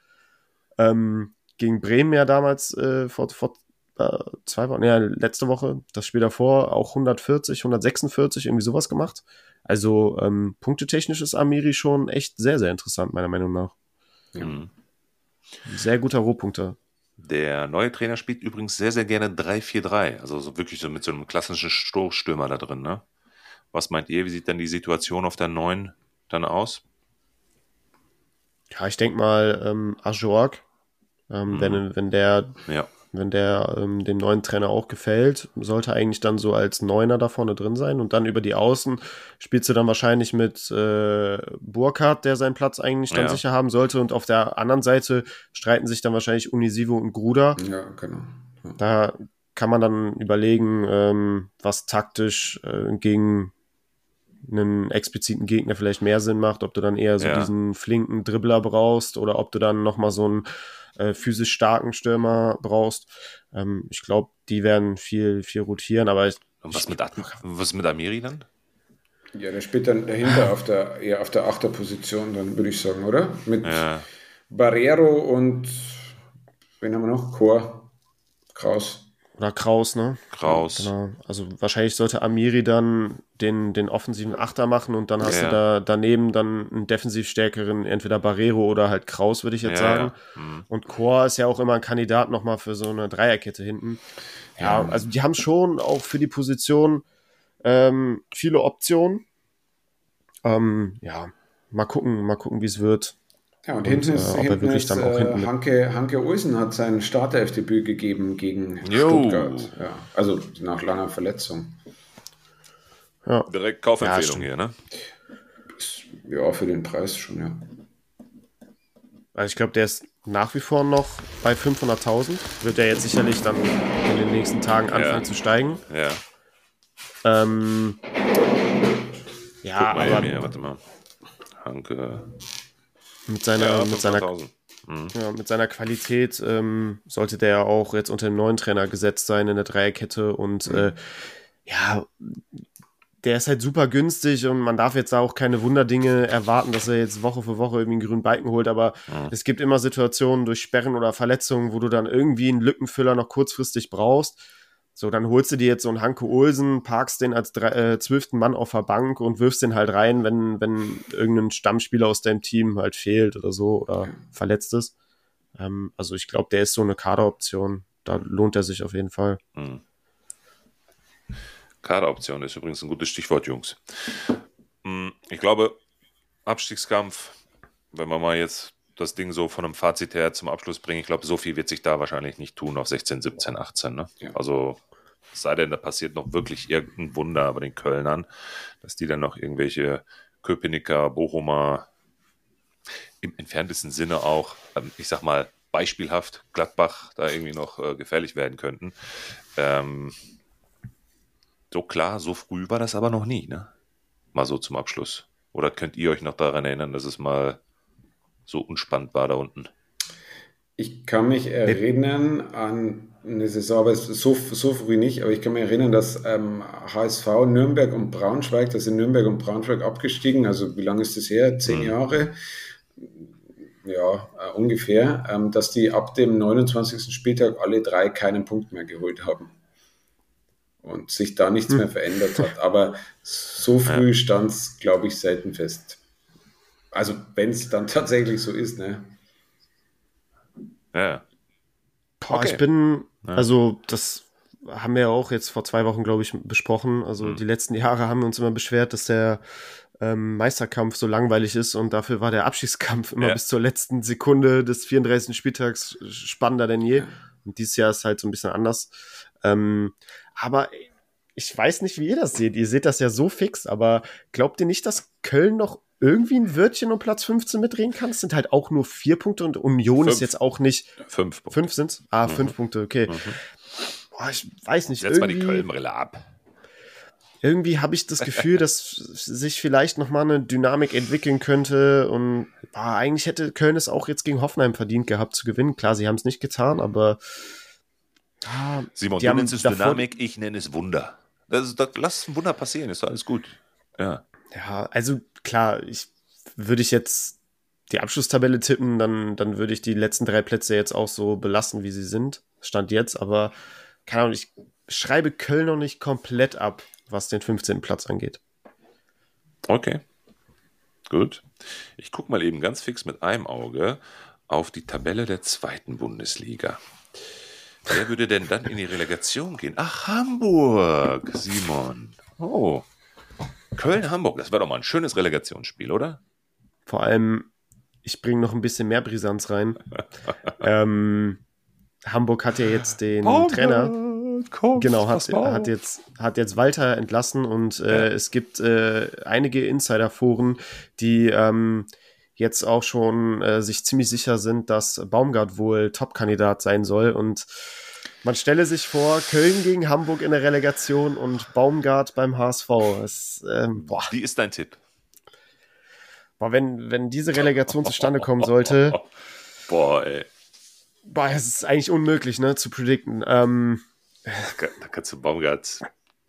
Ähm, gegen Bremen ja damals äh, vor, vor äh, zwei Wochen, ja, letzte Woche, das Spiel davor auch 140, 146, irgendwie sowas gemacht. Also ähm, punktetechnisch ist Amiri schon echt sehr, sehr interessant, meiner Meinung nach. Mhm. Sehr guter Rohpunkter. Der neue Trainer spielt übrigens sehr, sehr gerne 3-4-3. Also so wirklich so mit so einem klassischen Stoßstürmer da drin, ne? Was meint ihr? Wie sieht dann die Situation auf der neuen dann aus? Ja, ich denke mal, ähm, Ajorg, ähm, mhm. wenn, wenn der ja. Wenn der ähm, dem neuen Trainer auch gefällt, sollte eigentlich dann so als Neuner da vorne drin sein. Und dann über die Außen spielst du dann wahrscheinlich mit äh, Burkhardt, der seinen Platz eigentlich dann ja. sicher haben sollte. Und auf der anderen Seite streiten sich dann wahrscheinlich Unisivo und Gruder. Ja, genau. Ja. Da kann man dann überlegen, ähm, was taktisch äh, gegen einen expliziten Gegner vielleicht mehr Sinn macht, ob du dann eher so ja. diesen flinken Dribbler brauchst oder ob du dann nochmal so einen äh, physisch starken Stürmer brauchst. Ähm, ich glaube, die werden viel, viel rotieren, aber ich, Und was mit, was mit Amiri dann? Ja, der spielt dann dahinter auf der, eher auf der Achterposition, dann würde ich sagen, oder? Mit ja. Barrero und wen haben wir noch? Chor, Kraus. Oder Kraus, ne? Kraus. Genau. Also wahrscheinlich sollte Amiri dann den, den offensiven Achter machen und dann hast ja. du da daneben dann einen defensiv stärkeren, entweder Barrero oder halt Kraus, würde ich jetzt ja, sagen. Ja. Mhm. Und Chor ist ja auch immer ein Kandidat nochmal für so eine Dreierkette hinten. Ja, also die haben schon auch für die Position ähm, viele Optionen. Ähm, ja, mal gucken, mal gucken, wie es wird. Ja, und, und hinten ist, äh, hinten ist dann auch hinten Hanke, Hanke Olsen hat sein Startelfdebüt gegeben gegen jo. Stuttgart. Ja, also nach langer Verletzung. Ja. Direkt Kaufempfehlung ja, hier, ne? Ja, für den Preis schon, ja. Also ich glaube, der ist nach wie vor noch bei 500.000. Wird er jetzt sicherlich dann in den nächsten Tagen anfangen ja. zu steigen. Ja. Ähm, ja, aber. Mir, warte mal. Hanke. Mit seiner, ja, mit seiner, mhm. ja, mit seiner Qualität ähm, sollte der ja auch jetzt unter dem neuen Trainer gesetzt sein in der Dreierkette und mhm. äh, ja, der ist halt super günstig und man darf jetzt auch keine Wunderdinge erwarten, dass er jetzt Woche für Woche irgendwie einen grünen Balken holt, aber mhm. es gibt immer Situationen durch Sperren oder Verletzungen, wo du dann irgendwie einen Lückenfüller noch kurzfristig brauchst so, dann holst du dir jetzt so einen Hanke Olsen, parkst den als äh, zwölften Mann auf der Bank und wirfst den halt rein, wenn, wenn irgendein Stammspieler aus deinem Team halt fehlt oder so oder verletzt ist. Ähm, also ich glaube, der ist so eine Kaderoption. Da lohnt er sich auf jeden Fall. Mhm. Kaderoption ist übrigens ein gutes Stichwort, Jungs. Hm, ich glaube, Abstiegskampf, wenn man mal jetzt das Ding so von einem Fazit her zum Abschluss bringen. Ich glaube, so viel wird sich da wahrscheinlich nicht tun auf 16, 17, 18. Ne? Ja. Also es sei denn, da passiert noch wirklich irgendein Wunder bei den Kölnern, dass die dann noch irgendwelche Köpenicker, Bochumer im entferntesten Sinne auch, ähm, ich sag mal, beispielhaft Gladbach da irgendwie noch äh, gefährlich werden könnten. Ähm, so klar, so früh war das aber noch nie, ne? Mal so zum Abschluss. Oder könnt ihr euch noch daran erinnern, dass es mal so unspannend war da unten. Ich kann mich erinnern an eine Saison, aber so, so früh nicht, aber ich kann mich erinnern, dass ähm, HSV, Nürnberg und Braunschweig, da sind Nürnberg und Braunschweig abgestiegen, also wie lange ist das her? Zehn mhm. Jahre? Ja, äh, ungefähr, ähm, dass die ab dem 29. Spieltag alle drei keinen Punkt mehr geholt haben und sich da nichts mhm. mehr verändert hat. Aber so früh stand es, glaube ich, selten fest. Also, wenn es dann tatsächlich so ist, ne? Ja. Boah, okay. ich bin, also, das haben wir ja auch jetzt vor zwei Wochen, glaube ich, besprochen. Also, mhm. die letzten Jahre haben wir uns immer beschwert, dass der ähm, Meisterkampf so langweilig ist und dafür war der Abschiedskampf immer ja. bis zur letzten Sekunde des 34. Spieltags spannender denn je. Und dieses Jahr ist halt so ein bisschen anders. Ähm, aber ich weiß nicht, wie ihr das seht. Ihr seht das ja so fix, aber glaubt ihr nicht, dass Köln noch irgendwie ein Wörtchen um Platz 15 mitdrehen kann. Es sind halt auch nur vier Punkte und Union fünf. ist jetzt auch nicht. Fünf Punkte. Fünf sind's? Ah, mhm. fünf Punkte, okay. Mhm. Boah, ich weiß nicht. Setz mal die Kölnbrille ab. Irgendwie habe ich das Gefühl, dass sich vielleicht nochmal eine Dynamik entwickeln könnte und boah, eigentlich hätte Köln es auch jetzt gegen Hoffenheim verdient gehabt zu gewinnen. Klar, sie haben es nicht getan, aber ah, Simon, du nennst es Dynamik, ich nenne es Wunder. Das, das, lass ein Wunder passieren, ist alles gut. Ja. Ja, also klar, ich würde ich jetzt die Abschlusstabelle tippen, dann, dann würde ich die letzten drei Plätze jetzt auch so belassen, wie sie sind. Stand jetzt, aber keine Ahnung, ich schreibe Köln noch nicht komplett ab, was den 15. Platz angeht. Okay. Gut. Ich gucke mal eben ganz fix mit einem Auge auf die Tabelle der zweiten Bundesliga. Wer würde denn dann in die Relegation gehen? Ach, Hamburg, Simon. Oh, Köln-Hamburg, das wäre doch mal ein schönes Relegationsspiel, oder? Vor allem, ich bringe noch ein bisschen mehr Brisanz rein. ähm, Hamburg hat ja jetzt den Hamburg, Trainer. Kommt, genau, hat, hat, jetzt, hat jetzt Walter entlassen und äh, ja. es gibt äh, einige Insider-Foren, die ähm, jetzt auch schon äh, sich ziemlich sicher sind, dass Baumgart wohl Top-Kandidat sein soll und man stelle sich vor, Köln gegen Hamburg in der Relegation und Baumgart beim HSV. Das, ähm. Wie ist dein Tipp? Boah, wenn, wenn diese Relegation zustande kommen sollte. Boah, ey. Boah, es ist eigentlich unmöglich, ne, zu predikten. Ähm, da kannst du Baumgart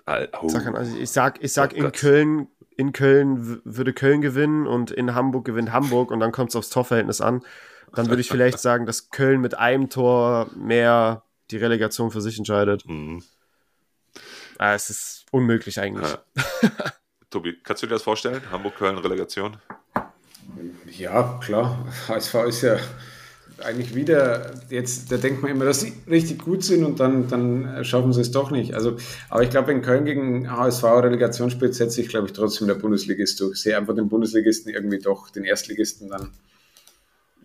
Oh. Also ich sag, ich sag oh in Gott. Köln, in Köln würde Köln gewinnen und in Hamburg gewinnt Hamburg und dann kommt es aufs Torverhältnis an. Dann würde ich vielleicht sagen, dass Köln mit einem Tor mehr die Relegation für sich entscheidet. Mhm. Ah, es ist unmöglich eigentlich. Ja. Tobi, kannst du dir das vorstellen? Hamburg-Köln-Relegation? Ja, klar. HSV ist ja eigentlich wieder, jetzt, da denkt man immer, dass sie richtig gut sind und dann, dann schaffen sie es doch nicht. Also, aber ich glaube, wenn Köln gegen HSV Relegation spielt, setze ich, glaube ich, trotzdem der Bundesligist durch. Ich sehe einfach den Bundesligisten irgendwie doch, den Erstligisten dann.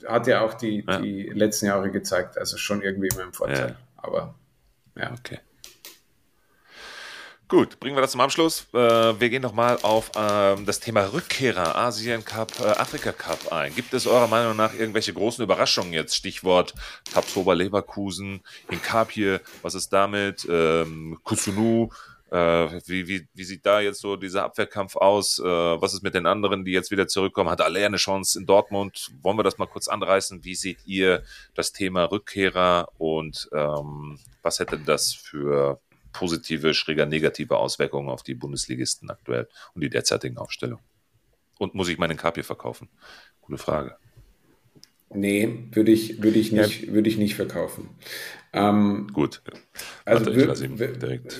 Hat ja auch die, ja. die letzten Jahre gezeigt, also schon irgendwie immer im Vorteil. Ja. Aber ja. Okay. Gut, bringen wir das zum Abschluss. Äh, wir gehen nochmal auf ähm, das Thema Rückkehrer, Asien Cup, äh, Afrika Cup ein. Gibt es eurer Meinung nach irgendwelche großen Überraschungen jetzt? Stichwort Tabsoba Leverkusen, Inkapie, was ist damit? Ähm, Kusunu, wie, wie, wie sieht da jetzt so dieser Abwehrkampf aus? Äh, was ist mit den anderen, die jetzt wieder zurückkommen? Hat Aller eine Chance in Dortmund? Wollen wir das mal kurz anreißen? Wie seht ihr das Thema Rückkehrer und ähm, was hätte das für positive, schräger negative Auswirkungen auf die Bundesligisten aktuell und die derzeitigen Aufstellung? Und muss ich meinen Kapier verkaufen? Gute Frage. Nee, würde ich, würde ich, nicht, ja. würde ich nicht verkaufen. Ähm, Gut. Also Warte, direkt.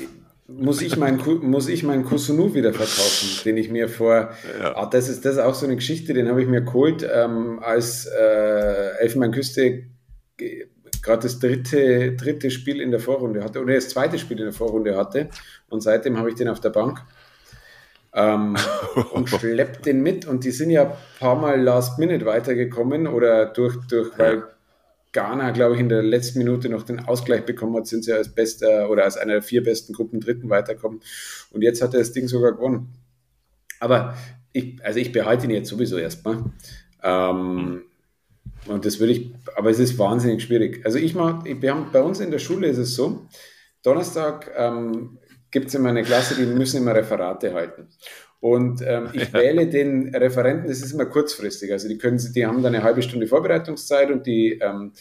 Muss ich meinen muss ich meinen Kusunu wieder verkaufen, den ich mir vor ja. ah, das ist das ist auch so eine Geschichte, den habe ich mir geholt ähm, als äh, Elfenbeinküste gerade das dritte, dritte Spiel in der Vorrunde hatte, oder das zweite Spiel in der Vorrunde hatte. Und seitdem habe ich den auf der Bank ähm, und schleppt den mit. Und die sind ja ein paar Mal Last Minute weitergekommen oder durch, durch weil Ghana, glaube ich, in der letzten Minute noch den Ausgleich bekommen hat, sind sie als bester oder als einer der vier besten Gruppen Dritten weiterkommen. Und jetzt hat er das Ding sogar gewonnen. Aber ich, also ich behalte ihn jetzt sowieso erstmal. Ähm, und das würde ich, aber es ist wahnsinnig schwierig. Also ich mache, wir haben bei uns in der Schule ist es so, Donnerstag ähm, gibt es immer eine Klasse, die müssen immer Referate halten. Und ähm, ich ja. wähle den Referenten, das ist immer kurzfristig, also die können, die haben dann eine halbe Stunde Vorbereitungszeit und die, ähm,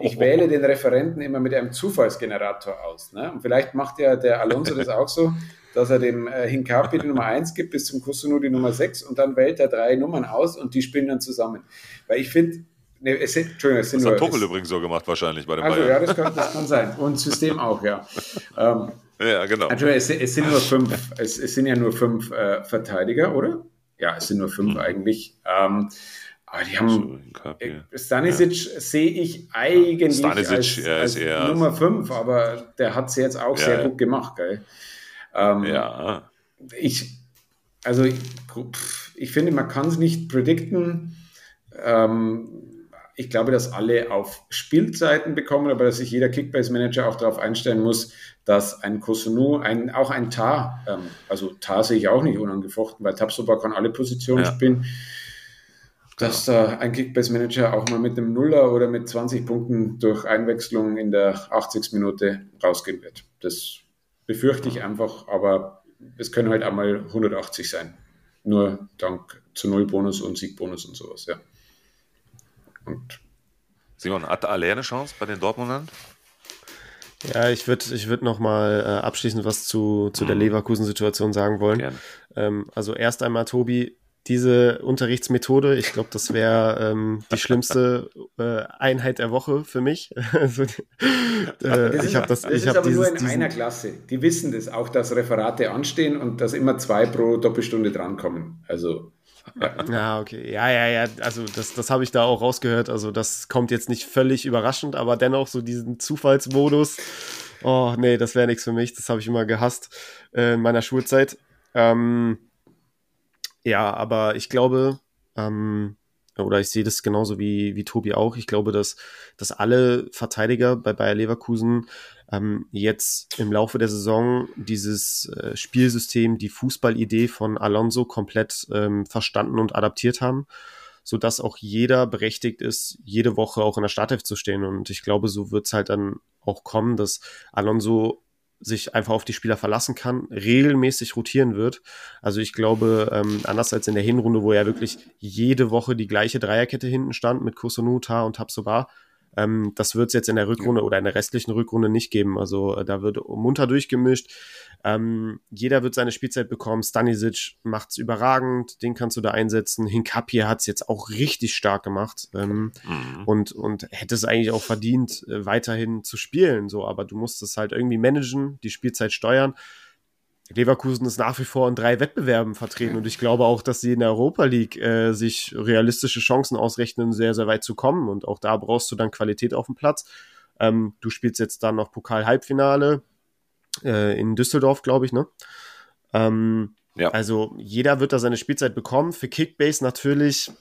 ich oh. wähle den Referenten immer mit einem Zufallsgenerator aus. Ne? Und vielleicht macht ja der Alonso das auch so, dass er dem äh, Hinkapi die Nummer 1 gibt, bis zum Kusunu die Nummer 6 und dann wählt er drei Nummern aus und die spielen dann zusammen. Weil ich finde, Nee, es sind, Entschuldigung, es sind das hat Tuchel übrigens so gemacht wahrscheinlich bei dem also, Bayern. Ja, das kann, das kann sein. Und System auch, ja. Ähm, ja, genau. Entschuldigung, es, es, sind nur fünf, es, es sind ja nur fünf äh, Verteidiger, oder? Ja, es sind nur fünf hm. eigentlich. Ähm, aber die haben äh, Stanisic ja. sehe ich eigentlich Stanisic, als, als eher Nummer fünf, aber der hat es jetzt auch ja, sehr gut gemacht, geil. Ähm, ja. Ich, also ich, ich finde, man kann es nicht predikten. Ähm, ich glaube, dass alle auf Spielzeiten bekommen, aber dass sich jeder Kickbase-Manager auch darauf einstellen muss, dass ein Kosunu, ein, auch ein Tar, ähm, also Tar sehe ich auch nicht unangefochten, weil Tabsoba kann alle Positionen ja. spielen, dass da ein Kickbase-Manager auch mal mit einem Nuller oder mit 20 Punkten durch Einwechslung in der 80. Minute rausgehen wird. Das befürchte ich einfach, aber es können halt einmal 180 sein. Nur dank zu Null-Bonus und Siegbonus und sowas, ja. Und Simon, hat Aller eine Chance bei den Dortmundern? Ja, ich würde ich würd noch mal äh, abschließend was zu, zu der mhm. Leverkusen-Situation sagen wollen. Ähm, also erst einmal, Tobi, diese Unterrichtsmethode, ich glaube, das wäre ähm, die schlimmste äh, Einheit der Woche für mich. also, äh, ich habe das, das ich ist aber dieses, nur in diesen, einer Klasse. Die wissen das auch, dass Referate anstehen und dass immer zwei pro Doppelstunde drankommen. Also ja, okay. Ja, ja, ja. Also das, das habe ich da auch rausgehört. Also das kommt jetzt nicht völlig überraschend, aber dennoch so diesen Zufallsmodus. Oh, nee, das wäre nichts für mich. Das habe ich immer gehasst äh, in meiner Schulzeit. Ähm, ja, aber ich glaube, ähm, oder ich sehe das genauso wie, wie Tobi auch. Ich glaube, dass, dass alle Verteidiger bei Bayer Leverkusen ähm, jetzt im Laufe der Saison dieses äh, Spielsystem, die Fußballidee von Alonso komplett ähm, verstanden und adaptiert haben, so dass auch jeder berechtigt ist, jede Woche auch in der Startelf zu stehen. Und ich glaube, so wird es halt dann auch kommen, dass Alonso sich einfach auf die Spieler verlassen kann, regelmäßig rotieren wird. Also ich glaube, ähm, anders als in der Hinrunde, wo ja wirklich jede Woche die gleiche Dreierkette hinten stand mit Kusunu, Ta und Tabsoba, Ähm, das wird es jetzt in der Rückrunde oder in der restlichen Rückrunde nicht geben. Also äh, da wird munter durchgemischt. Ähm, jeder wird seine Spielzeit bekommen. Stanisic macht's überragend, den kannst du da einsetzen. Hinkapie hat's jetzt auch richtig stark gemacht ähm, mhm. und, und hätte es eigentlich auch verdient, äh, weiterhin zu spielen. So, aber du musst es halt irgendwie managen, die Spielzeit steuern. Leverkusen ist nach wie vor in drei Wettbewerben vertreten und ich glaube auch, dass sie in der Europa League äh, sich realistische Chancen ausrechnen, sehr, sehr weit zu kommen und auch da brauchst du dann Qualität auf dem Platz. Ähm, du spielst jetzt dann noch Pokal-Halbfinale äh, in Düsseldorf, glaube ich, ne? Ähm, ja. Also jeder wird da seine Spielzeit bekommen. Für Kickbase natürlich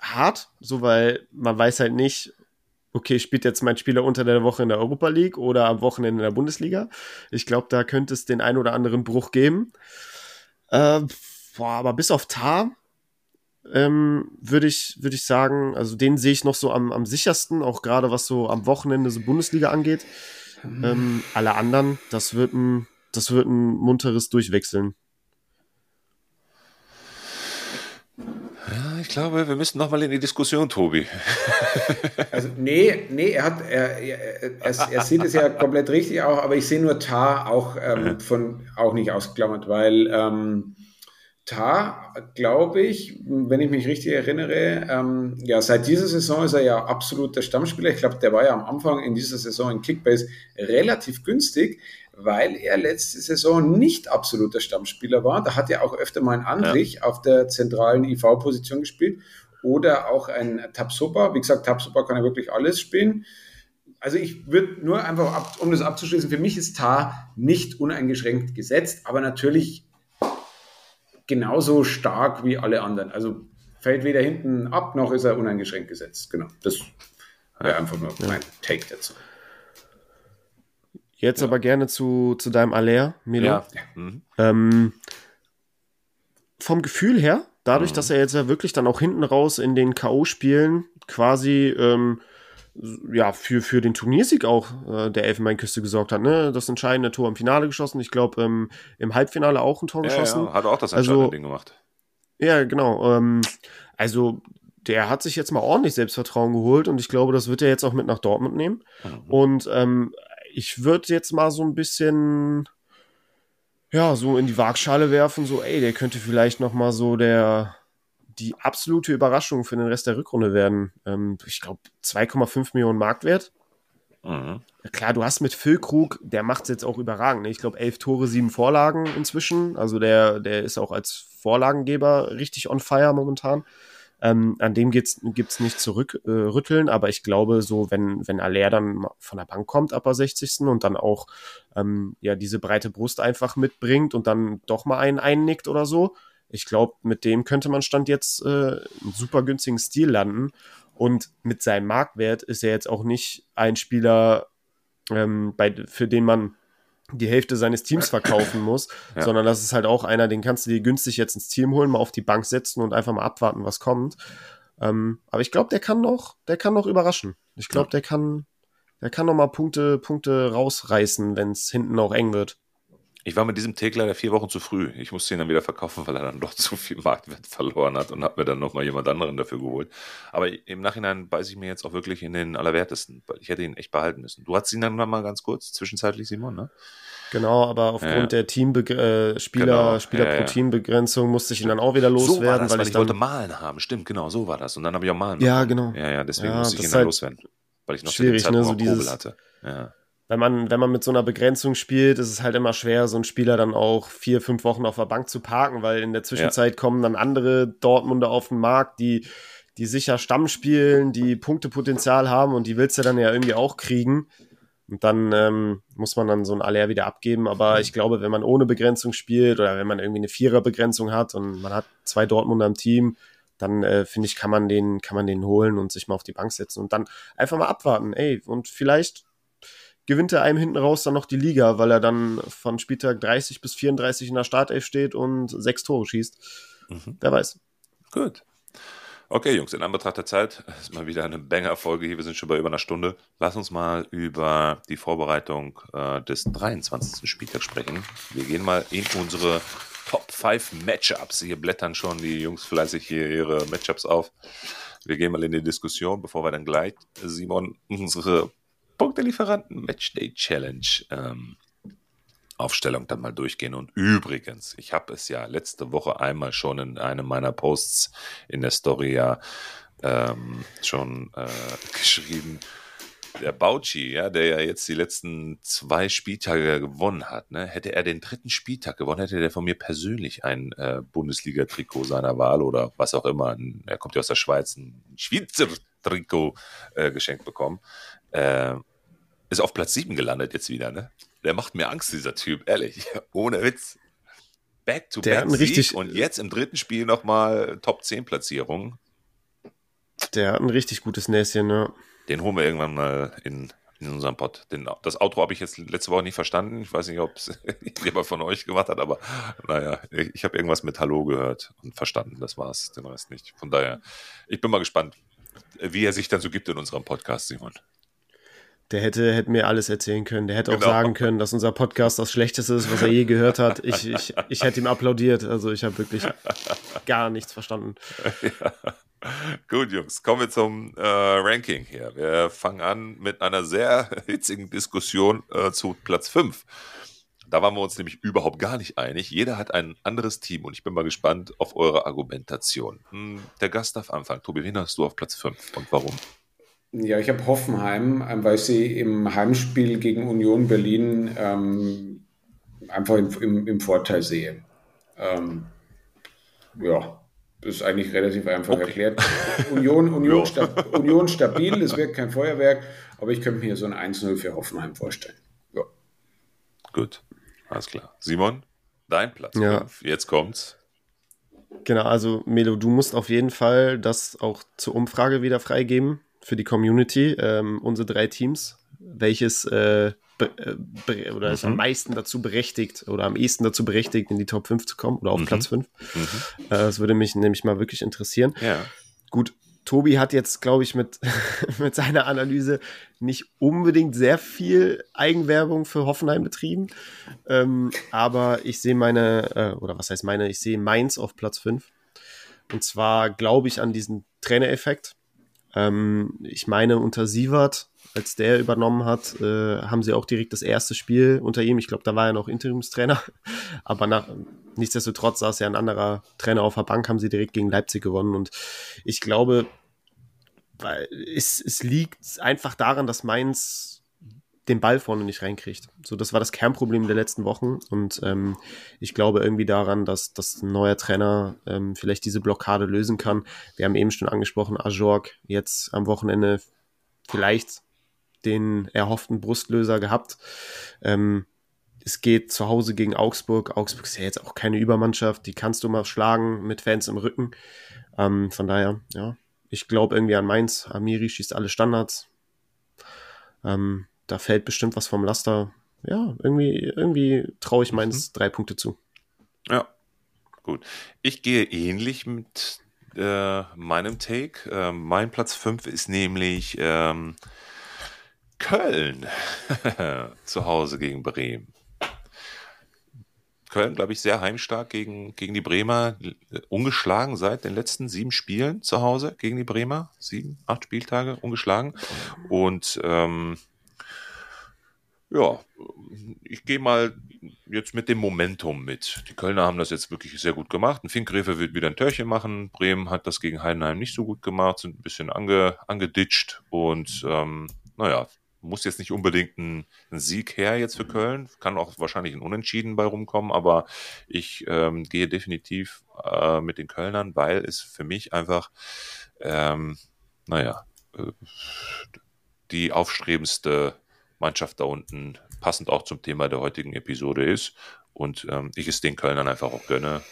hart, so weil man weiß halt nicht, okay, spielt jetzt mein Spieler unter der Woche in der Europa League oder am Wochenende in der Bundesliga. Ich glaube, da könnte es den ein oder anderen Bruch geben. Äh, boah, aber bis auf Tar ähm, würde ich, würd ich sagen, also den sehe ich noch so am, am sichersten, auch gerade was so am Wochenende so Bundesliga angeht. Mhm. Ähm, alle anderen, das wird ein, das wird ein munteres Durchwechseln. Ich glaube, wir müssen noch mal in die Diskussion, Tobi. Also, nee, nee, er hat, er, er, er, er sieht es ja komplett richtig auch, aber ich sehe nur Tar auch ähm, von, auch nicht ausgeklammert, weil ähm, Tar, glaube ich, wenn ich mich richtig erinnere, ähm, ja, seit dieser Saison ist er ja absoluter Stammspieler. Ich glaube, der war ja am Anfang in dieser Saison in Kickbase relativ günstig weil er letzte Saison nicht absoluter Stammspieler war. Da hat er auch öfter mal ein Andrich ja. auf der zentralen IV-Position gespielt oder auch ein Tapsoba. Wie gesagt, Tapsoba kann ja wirklich alles spielen. Also ich würde nur einfach, ab, um das abzuschließen, für mich ist Tar nicht uneingeschränkt gesetzt, aber natürlich genauso stark wie alle anderen. Also fällt weder hinten ab, noch ist er uneingeschränkt gesetzt. Genau, das wäre einfach nur mein Take dazu. Jetzt ja. aber gerne zu, zu deinem Aller, Milo. Ja. Mhm. Ähm, vom Gefühl her, dadurch, mhm. dass er jetzt ja wirklich dann auch hinten raus in den K.O.-Spielen quasi ähm, ja, für, für den Turniersieg auch äh, der Elfenbeinküste gesorgt hat. Ne? Das entscheidende Tor im Finale geschossen. Ich glaube, ähm, im Halbfinale auch ein Tor ja, geschossen. Ja, hat auch das entscheidende also, Ding gemacht. Ja, genau. Ähm, also der hat sich jetzt mal ordentlich Selbstvertrauen geholt und ich glaube, das wird er jetzt auch mit nach Dortmund nehmen. Mhm. Und ähm, ich würde jetzt mal so ein bisschen, ja, so in die Waagschale werfen, so, ey, der könnte vielleicht noch mal so der, die absolute Überraschung für den Rest der Rückrunde werden. Ähm, ich glaube, 2,5 Millionen Marktwert. Mhm. Klar, du hast mit Phil Krug, der macht es jetzt auch überragend. Ne? Ich glaube, elf Tore, sieben Vorlagen inzwischen. Also der, der ist auch als Vorlagengeber richtig on fire momentan. Ähm, an dem gibt es nicht zu äh, aber ich glaube, so, wenn, wenn Aller dann von der Bank kommt ab der 60. und dann auch ähm, ja diese breite Brust einfach mitbringt und dann doch mal einen einnickt oder so, ich glaube, mit dem könnte man Stand jetzt äh, einen super günstigen Stil landen. Und mit seinem Marktwert ist er jetzt auch nicht ein Spieler, ähm, bei, für den man die Hälfte seines Teams verkaufen muss, ja. sondern das ist halt auch einer, den kannst du dir günstig jetzt ins Team holen, mal auf die Bank setzen und einfach mal abwarten, was kommt. Ähm, aber ich glaube, der kann noch, der kann noch überraschen. Ich glaube, ja. der kann, der kann noch mal Punkte, Punkte rausreißen, wenn es hinten auch eng wird. Ich war mit diesem Take leider vier Wochen zu früh. Ich musste ihn dann wieder verkaufen, weil er dann doch zu viel Marktwert verloren hat und habe mir dann nochmal jemand anderen dafür geholt. Aber im Nachhinein beiße ich mir jetzt auch wirklich in den Allerwertesten, weil ich hätte ihn echt behalten müssen. Du hattest ihn dann mal ganz kurz, zwischenzeitlich, Simon, ne? Genau, aber aufgrund ja. der Teambe äh, Spieler, genau. Spieler ja, pro Teambegrenzung musste ich ihn dann auch wieder loswerden. So war das, weil, weil ich, wollte malen haben. Stimmt, genau, so war das. Und dann habe ich auch malen. Ja, genau. Ja, ja, deswegen musste ich ihn dann halt loswerden. Weil ich noch schwierig, ne, so dieses, hatte. Ja wenn man, wenn man mit so einer Begrenzung spielt, ist es halt immer schwer, so einen Spieler dann auch vier, fünf Wochen auf der Bank zu parken, weil in der Zwischenzeit ja. kommen dann andere Dortmunder auf den Markt, die, die sicher Stamm spielen, die Punktepotenzial haben und die willst du dann ja irgendwie auch kriegen. Und dann ähm, muss man dann so ein Aller wieder abgeben. Aber ich glaube, wenn man ohne Begrenzung spielt oder wenn man irgendwie eine Viererbegrenzung hat und man hat zwei Dortmunder im Team, dann äh, finde ich, kann man den, kann man den holen und sich mal auf die Bank setzen und dann einfach mal abwarten. Ey, und vielleicht gewinnt er einem hinten raus dann noch die Liga, weil er dann von Spieltag 30 bis 34 in der Startelf steht und sechs Tore schießt. Mhm. Wer weiß. Gut. Okay, Jungs, in Anbetracht der Zeit ist mal wieder eine Banger-Folge hier. Wir sind schon bei über einer Stunde. Lass uns mal über die Vorbereitung äh, des 23. Spieltags sprechen. Wir gehen mal in unsere Top 5 Matchups. Hier blättern schon die Jungs fleißig hier ihre Matchups auf. Wir gehen mal in die Diskussion, bevor wir dann gleich, Simon, unsere Punktelieferanten Matchday Challenge ähm, Aufstellung dann mal durchgehen. Und übrigens, ich habe es ja letzte Woche einmal schon in einem meiner Posts in der Story ja ähm, schon äh, geschrieben. Der Bauchi, ja, der ja jetzt die letzten zwei Spieltage gewonnen hat, ne, hätte er den dritten Spieltag gewonnen, hätte der von mir persönlich ein äh, Bundesliga-Trikot seiner Wahl oder was auch immer. Ein, er kommt ja aus der Schweiz, ein Schweizer Trikot äh, geschenkt bekommen. Ist auf Platz 7 gelandet jetzt wieder, ne? Der macht mir Angst, dieser Typ, ehrlich. Ohne Witz. Back to Der back hat ein richtig- und jetzt im dritten Spiel nochmal Top 10 Platzierung. Der hat ein richtig gutes Näschen, ne? Den holen wir irgendwann mal in, in unserem Pod. Den, das Outro habe ich jetzt letzte Woche nicht verstanden. Ich weiß nicht, ob es jemand von euch gemacht hat, aber naja, ich, ich habe irgendwas mit Hallo gehört und verstanden. Das war's, den Rest nicht. Von daher, ich bin mal gespannt, wie er sich dann so gibt in unserem Podcast, Simon. Der hätte, hätte mir alles erzählen können. Der hätte auch Genau. sagen können, dass unser Podcast das Schlechteste ist, was er je gehört hat. Ich, ich, ich hätte ihm applaudiert. Also ich habe wirklich gar nichts verstanden. Gut, Jungs, kommen wir zum äh, Ranking hier. Wir fangen an mit einer sehr hitzigen Diskussion äh, zu Platz 5. Da waren wir uns nämlich überhaupt gar nicht einig. Jeder hat ein anderes Team und ich bin mal gespannt auf eure Argumentation. Hm, der Gast darf anfangen. Tobi, wen hast du auf Platz 5 und warum? Ja, ich habe Hoffenheim, ähm, weil ich sie im Heimspiel gegen Union Berlin ähm, einfach im, im, im Vorteil sehe. Ähm, ja, das ist eigentlich relativ einfach Okay. erklärt. Union, Union, Ja. sta Union stabil, es wird kein Feuerwerk, aber ich könnte mir so ein 1-0 für Hoffenheim vorstellen. Ja. Gut, alles klar. Simon, dein Platz Ja. 5. Jetzt kommt's. Genau, also Melo, du musst auf jeden Fall das auch zur Umfrage wieder freigeben für die Community. Ähm, unsere drei Teams, welches äh, äh, oder ist am meisten dazu berechtigt oder am ehesten dazu berechtigt, in die Top 5 zu kommen oder auf Mhm. Platz 5. Mhm. Äh, das würde mich nämlich mal wirklich interessieren. Ja. Gut, Tobi hat jetzt, glaube ich, mit, mit seiner Analyse nicht unbedingt sehr viel Eigenwerbung für Hoffenheim betrieben. Ähm, aber ich sehe meine, äh, oder was heißt meine, ich sehe Mainz auf Platz 5. Und zwar glaube ich an diesen Trainereffekt. Ähm, ich meine, unter Sievert, als der übernommen hat, äh, haben sie auch direkt das erste Spiel unter ihm. Ich glaube, da war er noch Interimstrainer. Aber nach, nichtsdestotrotz saß ja ein anderer Trainer auf der Bank, haben sie direkt gegen Leipzig gewonnen. Und ich glaube, weil es, es liegt einfach daran, dass Mainz den Ball vorne nicht reinkriegt. So, das war das Kernproblem der letzten Wochen. Und ähm, ich glaube irgendwie daran, dass, dass ein neuer Trainer ähm, vielleicht diese Blockade lösen kann. Wir haben eben schon angesprochen, Ajorg jetzt am Wochenende vielleicht den erhofften Brustlöser gehabt. Ähm, es geht zu Hause gegen Augsburg. Augsburg ist ja jetzt auch keine Übermannschaft. Die kannst du mal schlagen mit Fans im Rücken. Ähm, von daher, ja, ich glaube irgendwie an Mainz. Amiri schießt alle Standards. Ähm, da fällt bestimmt was vom Laster. Ja, irgendwie, irgendwie traue ich Mainz drei Punkte zu. Ja, gut. Ich gehe ähnlich mit äh, meinem Take. Ähm, mein Platz 5 ist nämlich ähm, Köln zu Hause gegen Bremen. Köln, glaube ich, sehr heimstark gegen, gegen die Bremer. Äh, Ungeschlagen seit den letzten sieben Spielen zu Hause gegen die Bremer. Sieben, acht Spieltage ungeschlagen. Und ähm, ja, ich gehe mal jetzt mit dem Momentum mit. Die Kölner haben das jetzt wirklich sehr gut gemacht. Ein Finkgräfe wird wieder ein Törchen machen. Bremen hat das gegen Heidenheim nicht so gut gemacht, sind ein bisschen ange, angeditscht und ähm, naja, muss jetzt nicht unbedingt ein, ein Sieg her jetzt für Köln. Kann auch wahrscheinlich ein Unentschieden bei rumkommen, aber ich ähm, gehe definitiv äh, mit den Kölnern, weil es für mich einfach, ähm, naja, äh, die aufstrebendste Mannschaft da unten, passend auch zum Thema der heutigen Episode ist. Und ähm, ich es den Kölnern einfach auch gönne.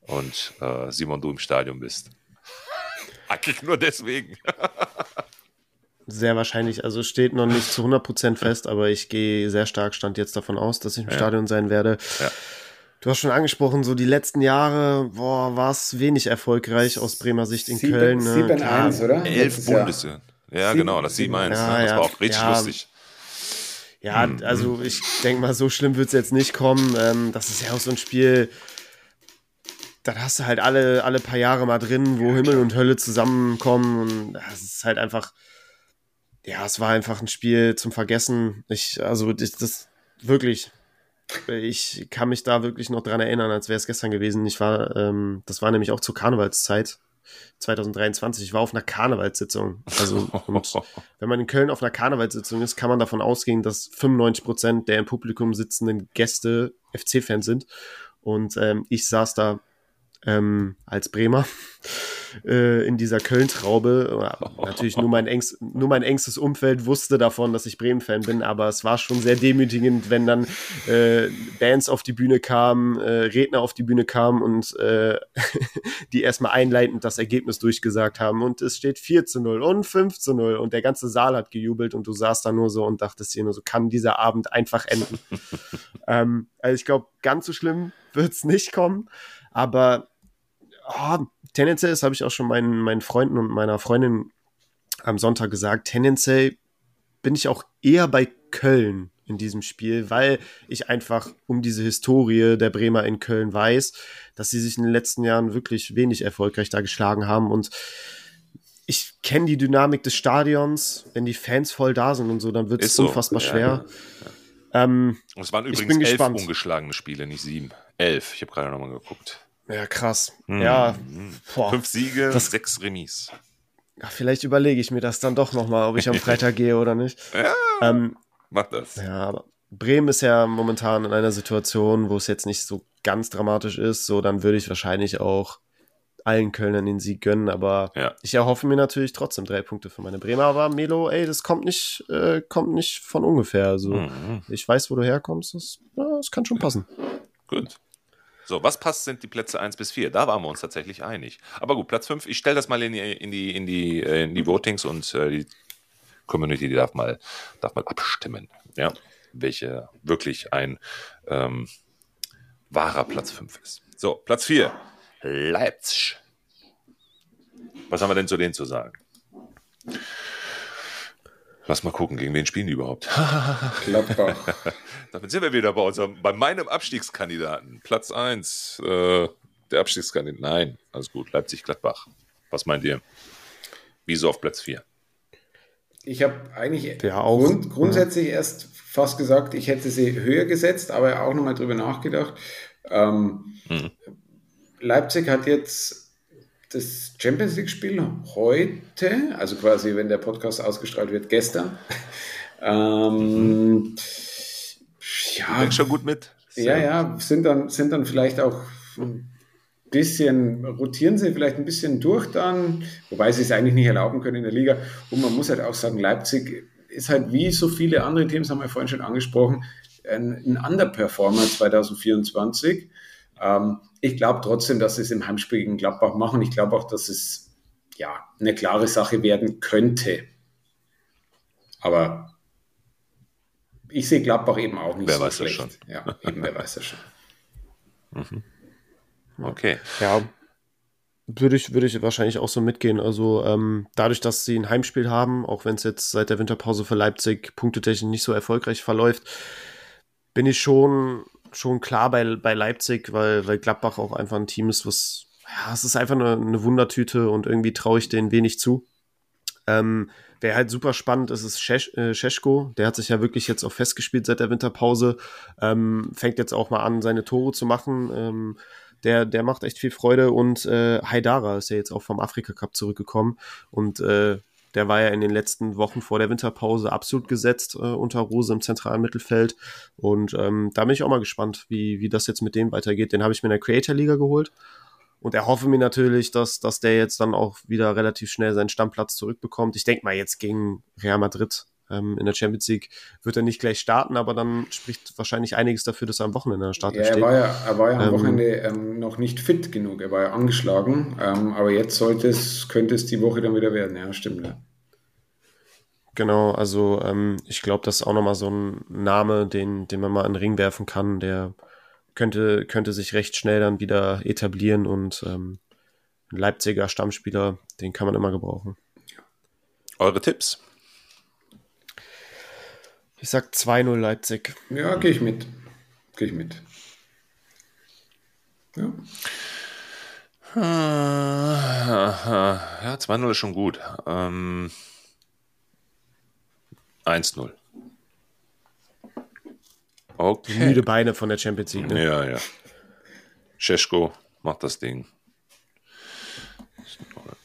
Und äh, Simon, du im Stadion bist. Eigentlich nur deswegen. Sehr wahrscheinlich, also steht noch nicht zu 100% fest, aber ich gehe sehr stark stand jetzt davon aus, dass ich im Ja. Stadion sein werde. Ja. Du hast schon angesprochen, so die letzten Jahre, war es wenig erfolgreich aus Bremer Sicht in Sieben- Köln. Ne? 7-1, Klar. oder? Elf Letztes Jahr. Bundes. Ja, Sieben- genau, das 7-1. Ja, ne? Das ja, war auch richtig ja. lustig. Ja, also ich denke mal, so schlimm wird es jetzt nicht kommen. Ähm, das ist ja auch so ein Spiel, dann hast du halt alle, alle paar Jahre mal drin, wo Himmel und Hölle zusammenkommen und das ist halt einfach, ja, es war einfach ein Spiel zum Vergessen. Ich, also das, das wirklich, ich kann mich da wirklich noch dran erinnern, als wäre es gestern gewesen. Ich war, ähm, das war nämlich auch zur Karnevalszeit 2023. Ich war auf einer Karnevalssitzung. Also, und wenn man in Köln auf einer Karnevalssitzung ist, kann man davon ausgehen, dass 95 Prozent der im Publikum sitzenden Gäste FC-Fans sind. Und ähm, ich saß da ähm, als Bremer äh, in dieser Köln-Traube. Natürlich nur mein, engst, nur mein engstes Umfeld wusste davon, dass ich Bremen-Fan bin, aber es war schon sehr demütigend, wenn dann äh, Bands auf die Bühne kamen, äh, Redner auf die Bühne kamen und äh, die erstmal einleitend das Ergebnis durchgesagt haben und es steht 4 zu 0 und 5 zu 0 und der ganze Saal hat gejubelt und du saßt da nur so und dachtest dir nur so, kann dieser Abend einfach enden. ähm, also ich glaube, ganz so schlimm wird es nicht kommen, aber oh, tendenziell, das habe ich auch schon meinen, meinen Freunden und meiner Freundin am Sonntag gesagt, tendenziell bin ich auch eher bei Köln in diesem Spiel, weil ich einfach um diese Historie der Bremer in Köln weiß, dass sie sich in den letzten Jahren wirklich wenig erfolgreich da geschlagen haben und ich kenne die Dynamik des Stadions, wenn die Fans voll da sind und so, dann wird es so. unfassbar ja, schwer. Ja. Ähm, und es waren übrigens elf gespannt. ungeschlagene Spiele, nicht sieben. Elf, ich habe gerade nochmal geguckt. Ja, krass. Mhm. Ja. Boah. Fünf Siege, das, sechs Remis. Ja, vielleicht überlege ich mir das dann doch nochmal, ob ich am Freitag gehe oder nicht. Ja, ähm, mach das. Ja, aber Bremen ist ja momentan in einer Situation, wo es jetzt nicht so ganz dramatisch ist. So, dann würde ich wahrscheinlich auch allen Kölnern den Sieg gönnen, aber ja. ich erhoffe mir natürlich trotzdem drei Punkte für meine Bremer. Aber Melo, ey, das kommt nicht, äh, kommt nicht von ungefähr. Also mhm. ich weiß, wo du herkommst. Das, ja, das kann schon passen. Gut. So, was passt, sind die Plätze 1 bis 4. Da waren wir uns tatsächlich einig. Aber gut, Platz 5, ich stelle das mal in die, in die, in die, äh, in die Votings und äh, die Community die darf, mal, darf mal abstimmen, ja, welche wirklich ein ähm, wahrer Platz 5 ist. So, Platz 4, Leipzig. Was haben wir denn zu denen zu sagen? Lass mal gucken, gegen wen spielen die überhaupt? Gladbach. Damit sind wir wieder bei unserem, bei meinem Abstiegskandidaten. Platz 1, äh, der Abstiegskandidat. Nein, alles gut. Leipzig-Gladbach. Was meint ihr? Wieso auf Platz 4? Ich habe eigentlich grund, grundsätzlich ja. erst fast gesagt, ich hätte sie höher gesetzt, aber auch nochmal drüber nachgedacht. Ähm, hm. Leipzig hat jetzt das Champions League-Spiel heute, also quasi, wenn der Podcast ausgestrahlt wird, gestern. ähm, ja, schon gut mit. Sehr ja, ja, sind dann, sind dann vielleicht auch ein bisschen, rotieren sie vielleicht ein bisschen durch dann, wobei sie es eigentlich nicht erlauben können in der Liga. Und man muss halt auch sagen, Leipzig ist halt wie so viele andere Teams, haben wir vorhin schon angesprochen, ein, ein Underperformer 2024. Ähm, ich glaube trotzdem, dass sie es im Heimspiel gegen Gladbach machen. Ich glaube auch, dass es ja eine klare Sache werden könnte. Aber ich sehe Gladbach eben auch nicht wer so weiß schlecht. Das schon. Ja, eben, wer weiß das schon. Mhm. Okay. Ja, würde ich, würde ich wahrscheinlich auch so mitgehen. Also ähm, dadurch, dass sie ein Heimspiel haben, auch wenn es jetzt seit der Winterpause für Leipzig punktetechnisch nicht so erfolgreich verläuft, bin ich schon schon klar bei, bei Leipzig, weil, weil Gladbach auch einfach ein Team ist, was, ja, es ist einfach eine, eine Wundertüte und irgendwie traue ich denen wenig zu. Ähm, Wer halt super spannend ist, ist Scheschko. Äh, der hat sich ja wirklich jetzt auch festgespielt seit der Winterpause. Ähm, fängt jetzt auch mal an, seine Tore zu machen. Ähm, der, der macht echt viel Freude. Und äh, Haidara ist ja jetzt auch vom Afrika Cup zurückgekommen. Und äh, der war ja in den letzten Wochen vor der Winterpause absolut gesetzt äh, unter Rose im zentralen Mittelfeld. Und ähm, da bin ich auch mal gespannt, wie, wie das jetzt mit dem weitergeht. Den habe ich mir in der Creator Liga geholt. Und erhoffe mir natürlich, dass, dass der jetzt dann auch wieder relativ schnell seinen Stammplatz zurückbekommt. Ich denke mal, jetzt gegen Real Madrid ähm, in der Champions League wird er nicht gleich starten, aber dann spricht wahrscheinlich einiges dafür, dass er am Wochenende der Startelf ja, er War ja, er war ja am ähm, Wochenende ähm, noch nicht fit genug. Er war ja angeschlagen, ähm, aber jetzt sollte es, könnte es die Woche dann wieder werden. Ja, stimmt. Ja. Genau, also ähm, ich glaube, das ist auch nochmal so ein Name, den, den man mal in den Ring werfen kann, der könnte, könnte sich recht schnell dann wieder etablieren und ähm, ein Leipziger Stammspieler, den kann man immer gebrauchen. Eure Tipps? Ich sag 2-0 Leipzig. Ja, gehe ich mit. Gehe ich mit. Ja. Ja, 2-0 ist schon gut. Ähm, 1-0. Okay. Müde Beine von der Champions League. Ne? Ja, ja. Scheschko macht das Ding.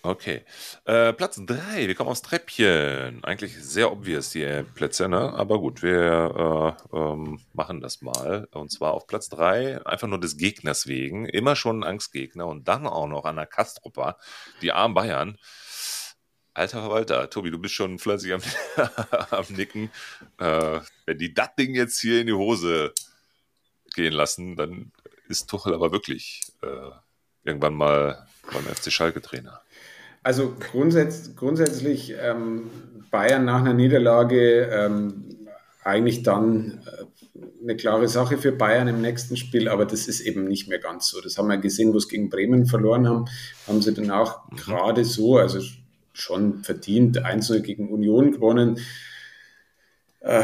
Okay. Äh, Platz 3, wir kommen aufs Treppchen. Eigentlich sehr obvious die Plätze, ne? Aber gut, wir äh, ähm, machen das mal. Und zwar auf Platz 3, einfach nur des Gegners wegen. Immer schon ein Angstgegner und dann auch noch an der Kastrupper, die armen Bayern. Alter Verwalter, Tobi, du bist schon fleißig am, am Nicken. Äh, wenn die das Ding jetzt hier in die Hose gehen lassen, dann ist Tuchel aber wirklich äh, irgendwann mal beim FC Schalke Trainer. Also grundsätz grundsätzlich ähm, Bayern nach einer Niederlage ähm, eigentlich dann äh, eine klare Sache für Bayern im nächsten Spiel, aber das ist eben nicht mehr ganz so. Das haben wir gesehen, wo es gegen Bremen verloren haben, haben sie dann auch mhm. gerade so, also schon verdient, 1 gegen Union gewonnen. Äh,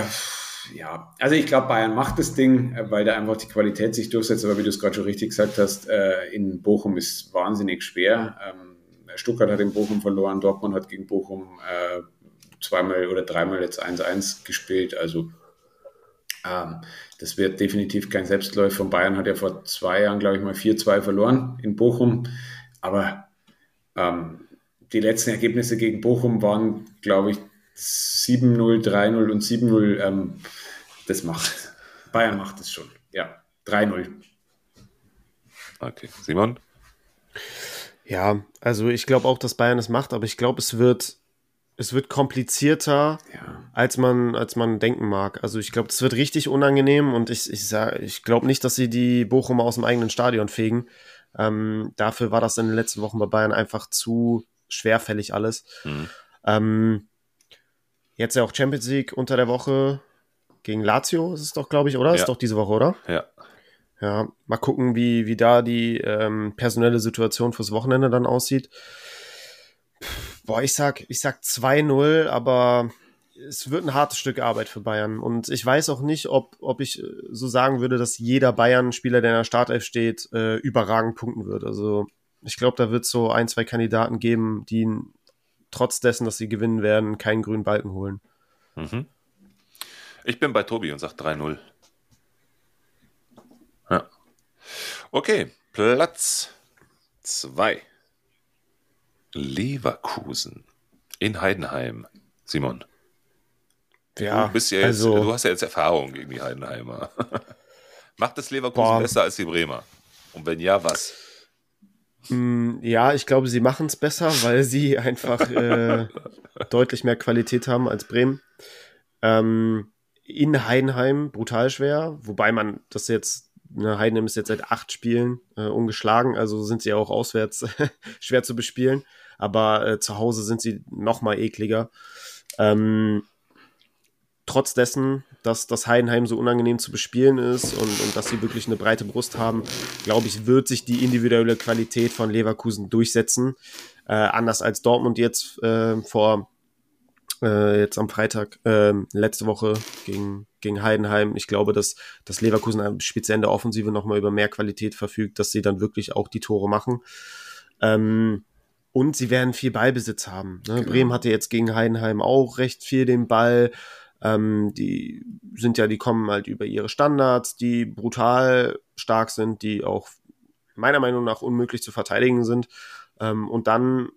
ja, also ich glaube, Bayern macht das Ding, äh, weil da einfach die Qualität sich durchsetzt. Aber wie du es gerade schon richtig gesagt hast, äh, in Bochum ist wahnsinnig schwer. Ähm, Stuttgart hat in Bochum verloren, Dortmund hat gegen Bochum äh, zweimal oder dreimal jetzt 1-1 gespielt. Also ähm, das wird definitiv kein Selbstläufer. Von Bayern hat ja vor zwei Jahren, glaube ich, mal 4-2 verloren in Bochum. Aber ähm, die letzten Ergebnisse gegen Bochum waren, glaube ich, 7-0, 3-0 und 7-0. Ähm, das macht. Bayern macht es schon. Ja, 3-0. Okay. Simon? Ja, also ich glaube auch, dass Bayern es macht, aber ich glaube, es wird, es wird komplizierter, ja. als, man, als man denken mag. Also ich glaube, es wird richtig unangenehm und ich, ich, ich glaube nicht, dass sie die Bochum aus dem eigenen Stadion fegen. Ähm, dafür war das in den letzten Wochen bei Bayern einfach zu schwerfällig alles. Mhm. Ähm, jetzt ja auch Champions League unter der Woche gegen Lazio, ist es doch, glaube ich, oder? Ja. Ist doch diese Woche, oder? Ja. Ja, mal gucken, wie, wie da die ähm, personelle Situation fürs Wochenende dann aussieht. Boah, ich sag, ich sag 2-0, aber es wird ein hartes Stück Arbeit für Bayern. Und ich weiß auch nicht, ob, ob ich äh, so sagen würde, dass jeder Bayern-Spieler, der in der Startelf steht, äh, überragend punkten wird. Also ich glaube, da wird es so ein, zwei Kandidaten geben, die trotz dessen, dass sie gewinnen werden, keinen grünen Balken holen. Mhm. Ich bin bei Tobi und sage 3-0. Ja. Okay, Platz 2. Leverkusen in Heidenheim. Simon. Ja, du, bist ja jetzt, also, du hast ja jetzt Erfahrung gegen die Heidenheimer. Macht das Leverkusen boah. besser als die Bremer? Und wenn ja, was? Mm, ja, ich glaube, sie machen es besser, weil sie einfach äh, deutlich mehr Qualität haben als Bremen. Ähm, in Heidenheim brutal schwer, wobei man das jetzt, ne, Heidenheim ist jetzt seit acht Spielen äh, ungeschlagen, also sind sie auch auswärts schwer zu bespielen, aber äh, zu Hause sind sie noch mal ekliger. Ähm, trotz dessen, dass das Heidenheim so unangenehm zu bespielen ist und, und dass sie wirklich eine breite Brust haben, glaube ich, wird sich die individuelle Qualität von Leverkusen durchsetzen. Äh, anders als Dortmund jetzt äh, vor äh, jetzt am Freitag, äh, letzte Woche gegen, gegen Heidenheim. Ich glaube, dass, dass Leverkusen speziell in der Offensive nochmal über mehr Qualität verfügt, dass sie dann wirklich auch die Tore machen. Ähm, und sie werden viel Ballbesitz haben. Ne? Genau. Bremen hatte jetzt gegen Heidenheim auch recht viel den Ball. Ähm, die sind ja, die kommen halt über ihre Standards, die brutal stark sind, die auch meiner Meinung nach unmöglich zu verteidigen sind. Ähm, und dann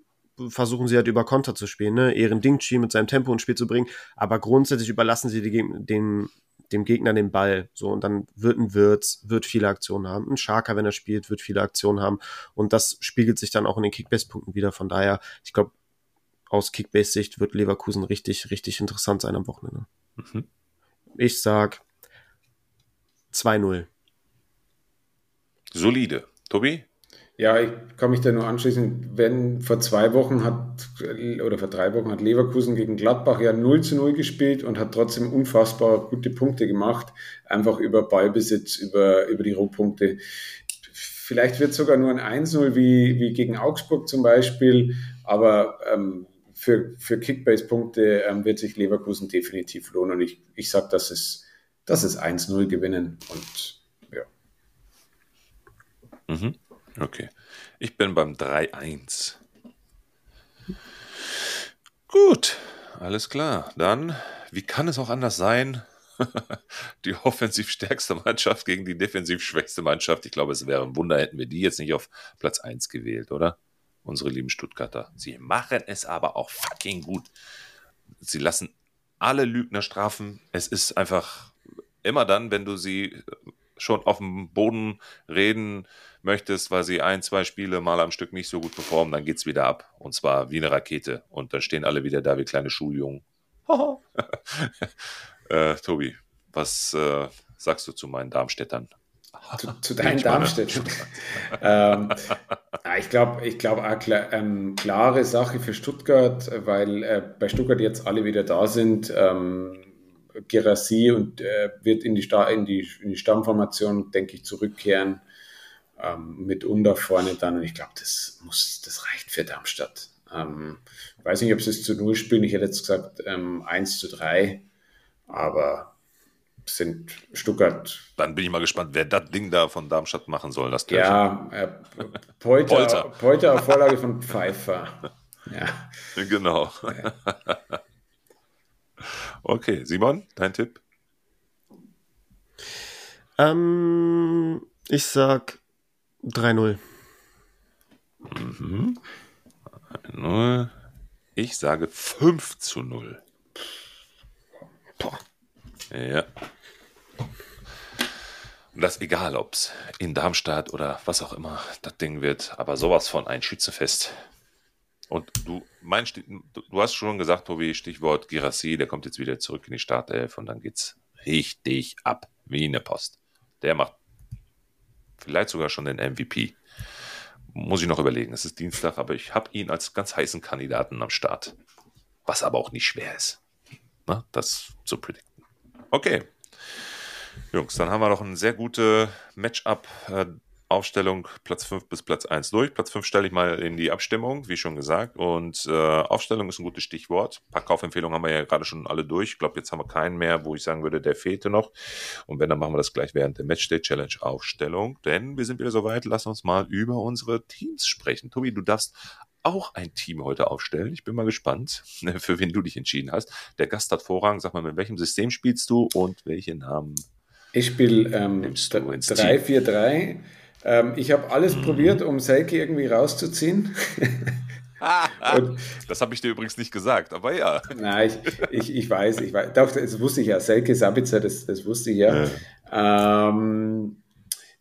versuchen sie halt über Konter zu spielen, ne? Ehren Dingchi mit seinem Tempo ins Spiel zu bringen, aber grundsätzlich überlassen sie die, den, dem Gegner den Ball. So, und dann wird ein Wirtz, wird viele Aktionen haben. Ein Scharker, wenn er spielt, wird viele Aktionen haben. Und das spiegelt sich dann auch in den Kickbase-Punkten wieder. Von daher, ich glaube, aus Kickbase-Sicht wird Leverkusen richtig, richtig interessant sein am Wochenende. Mhm. Ich sag 2-0. Solide. Tobi? Ja, ich kann mich da nur anschließen, wenn vor zwei Wochen hat, oder vor drei Wochen hat Leverkusen gegen Gladbach ja 0 zu 0 gespielt und hat trotzdem unfassbar gute Punkte gemacht, einfach über Ballbesitz, über, über die Rohpunkte. Vielleicht wird sogar nur ein 1-0 wie, wie gegen Augsburg zum Beispiel, aber ähm, für, für Kickbase-Punkte ähm, wird sich Leverkusen definitiv lohnen. Und ich, ich sage, dass es, dass es 1-0 gewinnen. Und ja. Mhm. Okay. Ich bin beim 3-1. Gut, alles klar. Dann, wie kann es auch anders sein? die offensiv stärkste Mannschaft gegen die defensiv schwächste Mannschaft. Ich glaube, es wäre ein Wunder, hätten wir die jetzt nicht auf Platz 1 gewählt, oder? Unsere lieben Stuttgarter. Sie machen es aber auch fucking gut. Sie lassen alle Lügner strafen. Es ist einfach immer dann, wenn du sie schon auf dem Boden reden möchtest, weil sie ein, zwei Spiele mal am Stück nicht so gut performen, dann geht es wieder ab. Und zwar wie eine Rakete. Und dann stehen alle wieder da wie kleine Schuljungen. äh, Tobi, was äh, sagst du zu meinen Darmstädtern? Zu, zu deinen Darmstädtern. ähm, ich glaube, ich glaube auch klar, ähm, klare Sache für Stuttgart, weil äh, bei Stuttgart jetzt alle wieder da sind. Ähm, Gerassi und äh, wird in die, in, die, in die Stammformation, denke ich, zurückkehren. Ähm, mit Under vorne dann. Und ich glaube, das muss, das reicht für Darmstadt. Ähm, ich weiß nicht, ob sie es zu Null spielen. Ich hätte jetzt gesagt ähm, 1 zu 3. Aber sind Stuttgart. Dann bin ich mal gespannt, wer das Ding da von Darmstadt machen soll. Das ja, äh, Polter, Polter. Polter auf Vorlage von Pfeiffer. Ja. Genau. Ja. Okay, Simon, dein Tipp? Ähm, ich sag 3-0. Mhm. 0. Ich sage 5 zu 0. Boah. Ja. Und das egal, ob es in Darmstadt oder was auch immer das Ding wird, aber sowas von ein Schützefest. Und du meinst, du hast schon gesagt, Tobi, Stichwort Girassi, der kommt jetzt wieder zurück in die Startelf und dann geht's richtig ab, wie eine Post. Der macht vielleicht sogar schon den MVP. Muss ich noch überlegen. Es ist Dienstag, aber ich habe ihn als ganz heißen Kandidaten am Start. Was aber auch nicht schwer ist, Na, das zu predikten. Okay. Jungs, dann haben wir noch ein sehr gute Matchup äh, Aufstellung Platz 5 bis Platz 1 durch. Platz 5 stelle ich mal in die Abstimmung, wie schon gesagt. Und äh, Aufstellung ist ein gutes Stichwort. Ein paar Kaufempfehlungen haben wir ja gerade schon alle durch. Ich glaube, jetzt haben wir keinen mehr, wo ich sagen würde, der fehlte noch. Und wenn, dann machen wir das gleich während der Matchday Challenge Aufstellung. Denn wir sind wieder soweit. Lass uns mal über unsere Teams sprechen. Tobi, du darfst auch ein Team heute aufstellen. Ich bin mal gespannt, für wen du dich entschieden hast. Der Gast hat Vorrang. Sag mal, mit welchem System spielst du und welche Namen ich spiele ähm, 3-4-3 ähm, ich habe alles mhm. probiert, um Selke irgendwie rauszuziehen. das habe ich dir übrigens nicht gesagt, aber ja. Nein, ich, ich, ich weiß, ich weiß. Doch, das wusste ich ja. Selke Sabitzer, das, das wusste ich ja. ja. Ähm,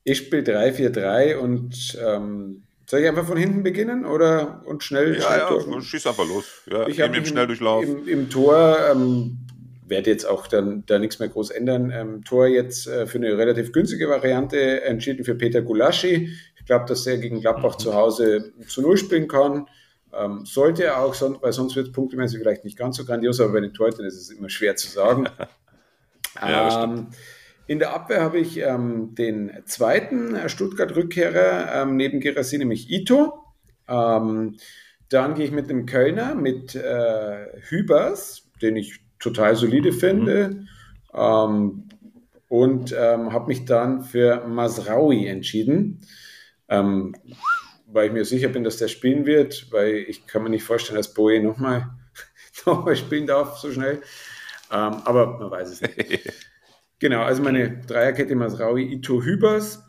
ich spiele 3-4-3 und ähm, soll ich einfach von hinten beginnen oder und schnell? Ja, ja, schieß einfach los. Ja, ich habe im Schnelldurchlauf. Im, im Tor ähm, werde jetzt auch dann da nichts mehr groß ändern. Ähm, Tor jetzt äh, für eine relativ günstige Variante entschieden für Peter Gulaschi. Ich glaube, dass er gegen Gladbach mhm. zu Hause zu Null spielen kann. Ähm, sollte er auch, sonst, weil sonst wird es punktemäßig vielleicht nicht ganz so grandios, aber bei den Torhütern ist es immer schwer zu sagen. ja, ähm, in der Abwehr habe ich ähm, den zweiten Stuttgart-Rückkehrer ähm, neben Gerasi, nämlich Ito. Ähm, dann gehe ich mit dem Kölner, mit äh, Hübers, den ich total solide mhm. finde. Ähm, und ähm, habe mich dann für Masraui entschieden, ähm, weil ich mir sicher bin, dass der spielen wird, weil ich kann mir nicht vorstellen, dass Boe nochmal noch mal spielen darf so schnell. Ähm, aber man weiß es nicht. genau, also meine Dreierkette Masraui, Ito Hübers.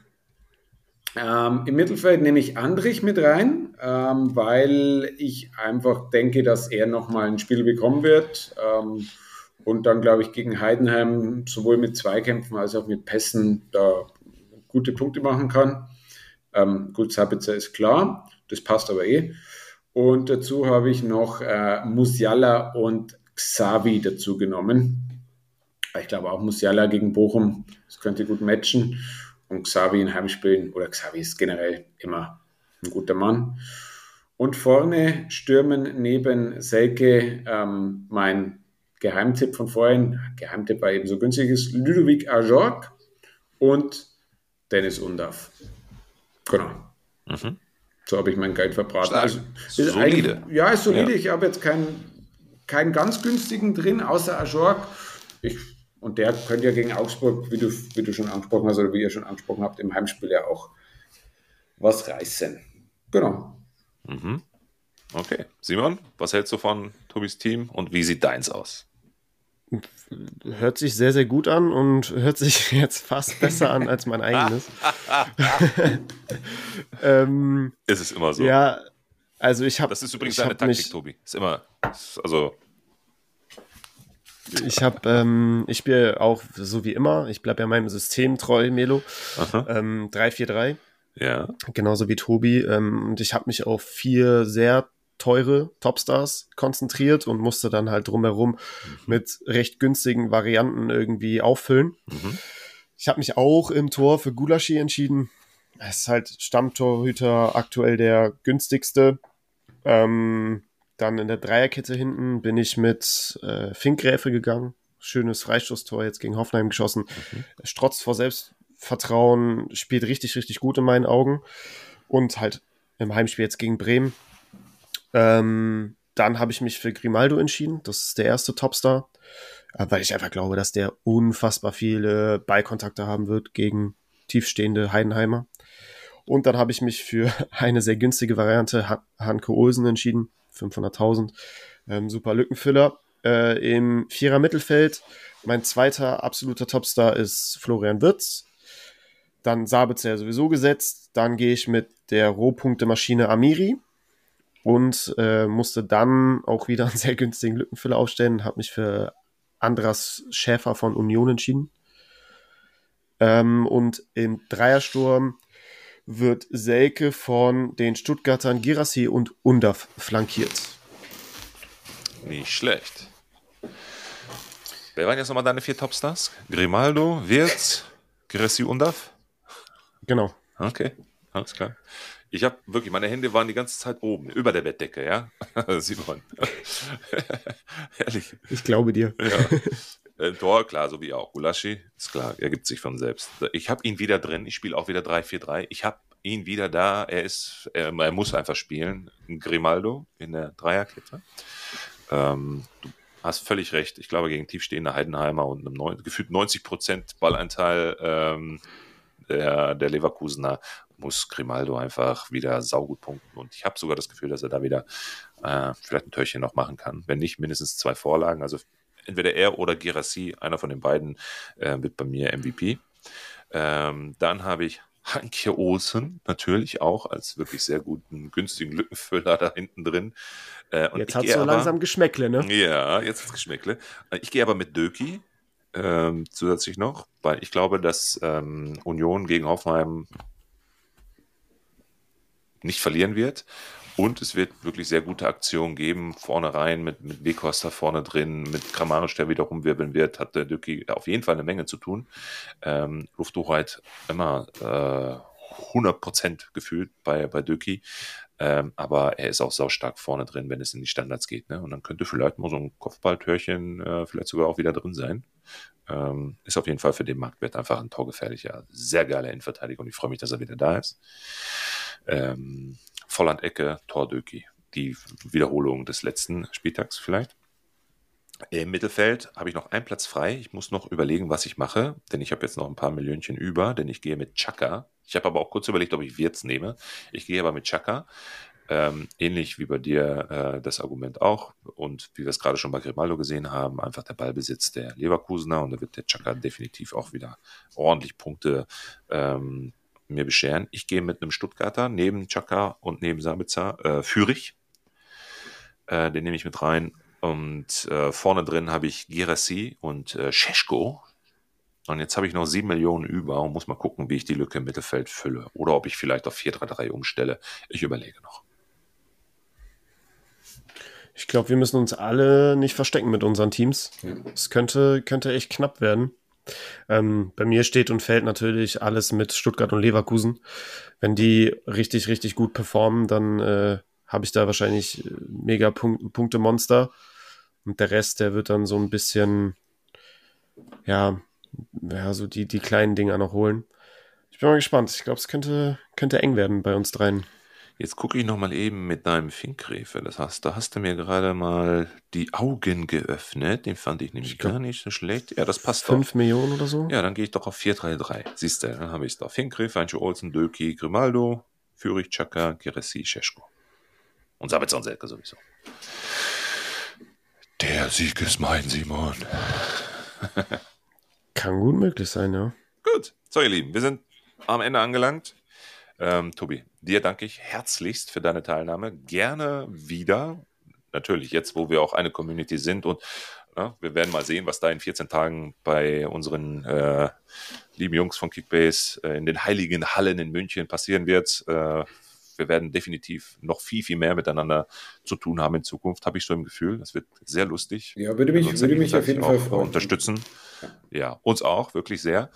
Ähm, Im Mittelfeld nehme ich Andrich mit rein, ähm, weil ich einfach denke, dass er nochmal ein Spiel bekommen wird. Ähm, und dann, glaube ich, gegen Heidenheim sowohl mit Zweikämpfen als auch mit Pässen da gute Punkte machen kann. Ähm, gut, Sabitzer ist klar, das passt aber eh. Und dazu habe ich noch äh, Musiala und Xavi dazu genommen. Ich glaube auch Musiala gegen Bochum, das könnte gut matchen. Und Xavi in Heimspielen, oder Xavi ist generell immer ein guter Mann. Und vorne stürmen neben Selke ähm, mein Geheimtipp von vorhin, Geheimtipp war eben so günstig ist, Ludovic Ajorg und Dennis Undaff. Genau. Mhm. So habe ich mein Geld verbraten. Also, ist solide. Ja, ist solide. Ja. Ich habe jetzt keinen, keinen ganz günstigen drin, außer Ajorg. Ich, und der könnte ja gegen Augsburg, wie du, wie du schon angesprochen hast, oder wie ihr schon angesprochen habt, im Heimspiel ja auch was reißen. Genau. Mhm. Okay. Simon, was hältst du von Tobis Team und wie sieht deins aus? Hört sich sehr, sehr gut an und hört sich jetzt fast besser an als mein eigenes. ähm, ist es immer so? Ja, also ich habe. Das ist übrigens deine Taktik, mich, Tobi. Ist immer. Also. Ich habe, ähm, ich spiele auch so wie immer. Ich bleibe ja meinem System treu, Melo. Ähm, 3-4-3. Ja. Genauso wie Tobi. Ähm, und ich habe mich auf vier sehr teure Topstars konzentriert und musste dann halt drumherum mhm. mit recht günstigen Varianten irgendwie auffüllen. Mhm. Ich habe mich auch im Tor für Gulaschi entschieden. Es ist halt Stammtorhüter aktuell der günstigste. Ähm, dann in der Dreierkette hinten bin ich mit äh, Finkgräfe gegangen. Schönes Freistoßtor jetzt gegen Hoffenheim geschossen. Mhm. Strotzt vor Selbstvertrauen, spielt richtig, richtig gut in meinen Augen. Und halt im Heimspiel jetzt gegen Bremen ähm, dann habe ich mich für Grimaldo entschieden. Das ist der erste Topstar, äh, weil ich einfach glaube, dass der unfassbar viele Ballkontakte haben wird gegen tiefstehende Heidenheimer. Und dann habe ich mich für eine sehr günstige Variante Han Hanke Olsen entschieden, 500.000. Ähm, super Lückenfüller. Äh, Im Vierer Mittelfeld, mein zweiter absoluter Topstar ist Florian Wirtz. Dann Sabitzer sowieso gesetzt. Dann gehe ich mit der Rohpunktemaschine Amiri und äh, musste dann auch wieder einen sehr günstigen Lückenfüller aufstellen, habe mich für Andras Schäfer von Union entschieden. Ähm, und im Dreiersturm wird Selke von den Stuttgartern Girassi und Undaf flankiert. Nicht schlecht. Wer waren jetzt nochmal deine vier Topstars? Grimaldo, Wirtz, Girassi, Undaf? Genau. Okay, alles klar. Ich habe wirklich, meine Hände waren die ganze Zeit oben, über der Bettdecke, ja. Simon. Ehrlich. Ich glaube dir. Ja. Ein Tor, klar, so wie auch. Gulaschi, ist klar, er gibt sich von selbst. Ich habe ihn wieder drin, ich spiele auch wieder 3-4-3. Ich habe ihn wieder da, er ist, er, er, muss einfach spielen. Grimaldo in der Dreierkette. Ähm, du hast völlig recht. Ich glaube, gegen tiefstehende Heidenheimer und einem neun, gefühlt 90% Balleinteil ähm, der, der Leverkusener muss Grimaldo einfach wieder saugut punkten. Und ich habe sogar das Gefühl, dass er da wieder äh, vielleicht ein Törchen noch machen kann. Wenn nicht, mindestens zwei Vorlagen. Also entweder er oder Girassi, einer von den beiden, äh, wird bei mir MVP. Ähm, dann habe ich Hanke Olsen natürlich auch als wirklich sehr guten, günstigen Lückenfüller da hinten drin. Äh, jetzt hat so aber, langsam Geschmäckle, ne? Ja, jetzt hat Geschmäckle. Äh, ich gehe aber mit Döki ähm, zusätzlich noch, weil ich glaube, dass ähm, Union gegen Hoffenheim nicht verlieren wird. Und es wird wirklich sehr gute Aktionen geben, vorne rein, mit, mit Bekoster vorne drin, mit Kramaric, der wieder rumwirbeln wird, hat der Dücki auf jeden Fall eine Menge zu tun. Ähm, Lufthochheit immer äh, 100% gefühlt bei, bei Dücki. Ähm, aber er ist auch saustark vorne drin, wenn es in die Standards geht. Ne? Und dann könnte vielleicht mal so ein Kopfballtörchen äh, vielleicht sogar auch wieder drin sein. Ähm, ist auf jeden Fall für den Marktwert einfach ein torgefährlicher, sehr geiler Innenverteidiger und ich freue mich, dass er wieder da ist. Ähm, Volland-Ecke, Tordöki. Die Wiederholung des letzten Spieltags vielleicht. Im Mittelfeld habe ich noch einen Platz frei. Ich muss noch überlegen, was ich mache, denn ich habe jetzt noch ein paar Millionchen über, denn ich gehe mit Chaka. Ich habe aber auch kurz überlegt, ob ich Wirtz nehme. Ich gehe aber mit Chaka. Ähm, ähnlich wie bei dir äh, das Argument auch. Und wie wir es gerade schon bei Grimaldo gesehen haben, einfach der Ballbesitz der Leverkusener und da wird der Chaka definitiv auch wieder ordentlich Punkte ähm, mir bescheren. Ich gehe mit einem Stuttgarter neben Chaka und neben Sabitzer äh, Fürich. Äh, den nehme ich mit rein. Und äh, vorne drin habe ich Girassi und äh, Scheschko. Und jetzt habe ich noch sieben Millionen über und muss mal gucken, wie ich die Lücke im Mittelfeld fülle. Oder ob ich vielleicht auf 4-3-3 umstelle. Ich überlege noch. Ich glaube, wir müssen uns alle nicht verstecken mit unseren Teams. Es könnte, könnte echt knapp werden. Ähm, bei mir steht und fällt natürlich alles mit Stuttgart und Leverkusen. Wenn die richtig, richtig gut performen, dann äh, habe ich da wahrscheinlich äh, mega Punkt, Punkte-Monster. Und der Rest, der wird dann so ein bisschen, ja, ja, so die, die kleinen Dinger noch holen. Ich bin mal gespannt. Ich glaube, es könnte, könnte eng werden bei uns dreien. Jetzt gucke ich nochmal eben mit deinem Finkgräfe. Das heißt, da hast du mir gerade mal die Augen geöffnet. Den fand ich nämlich ich gar nicht so schlecht. Ja, das passt 5 doch. 5 Millionen oder so? Ja, dann gehe ich doch auf 433. Siehst du, dann habe ich es da. Finkgräfe, Ancho Olsen, Döki, Grimaldo, Führig, Chaka, Geresi, Scheschko. Und Sabitzer und Selke sowieso. Der Sieg ist mein, Simon. Kann gut möglich sein, ja. Gut. So, ihr Lieben, wir sind am Ende angelangt. Ähm, Tobi, dir danke ich herzlichst für deine Teilnahme. Gerne wieder. Natürlich, jetzt, wo wir auch eine Community sind und ja, wir werden mal sehen, was da in 14 Tagen bei unseren äh, lieben Jungs von Kickbase äh, in den heiligen Hallen in München passieren wird. Äh, wir werden definitiv noch viel, viel mehr miteinander zu tun haben in Zukunft, habe ich so im Gefühl. Das wird sehr lustig. Ja, würde mich, würde mich auf jeden Fall freuen. Unterstützen. Ja. ja, uns auch, wirklich sehr.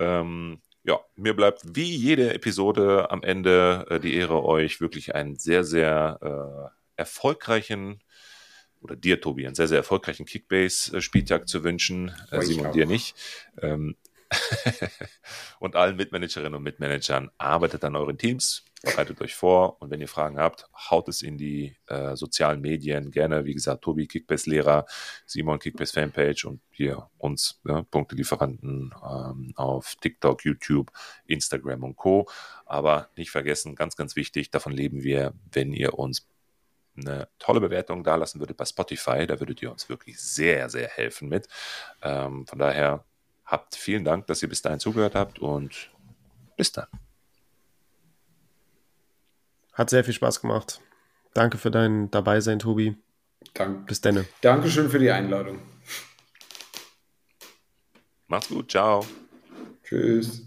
Ähm, ja, mir bleibt wie jede Episode am Ende äh, die Ehre, euch wirklich einen sehr, sehr äh, erfolgreichen oder dir, Tobi, einen sehr, sehr erfolgreichen Kickbase-Spieltag zu wünschen. Äh, Simon, dir nicht. Ähm, und allen Mitmanagerinnen und Mitmanagern, arbeitet an euren Teams, bereitet euch vor und wenn ihr Fragen habt, haut es in die äh, sozialen Medien. Gerne, wie gesagt, Tobi Kickbase-Lehrer, Simon Kickbase-Fanpage und wir uns, ja, Punktelieferanten ähm, auf TikTok, YouTube, Instagram und Co. Aber nicht vergessen, ganz, ganz wichtig, davon leben wir, wenn ihr uns eine tolle Bewertung da lassen würdet bei Spotify. Da würdet ihr uns wirklich sehr, sehr helfen mit. Ähm, von daher habt vielen Dank, dass ihr bis dahin zugehört habt und bis dann. Hat sehr viel Spaß gemacht. Danke für dein Dabeisein, Tobi. Dank. Bis dann. Dankeschön für die Einladung. Macht's gut. Ciao. Tschüss.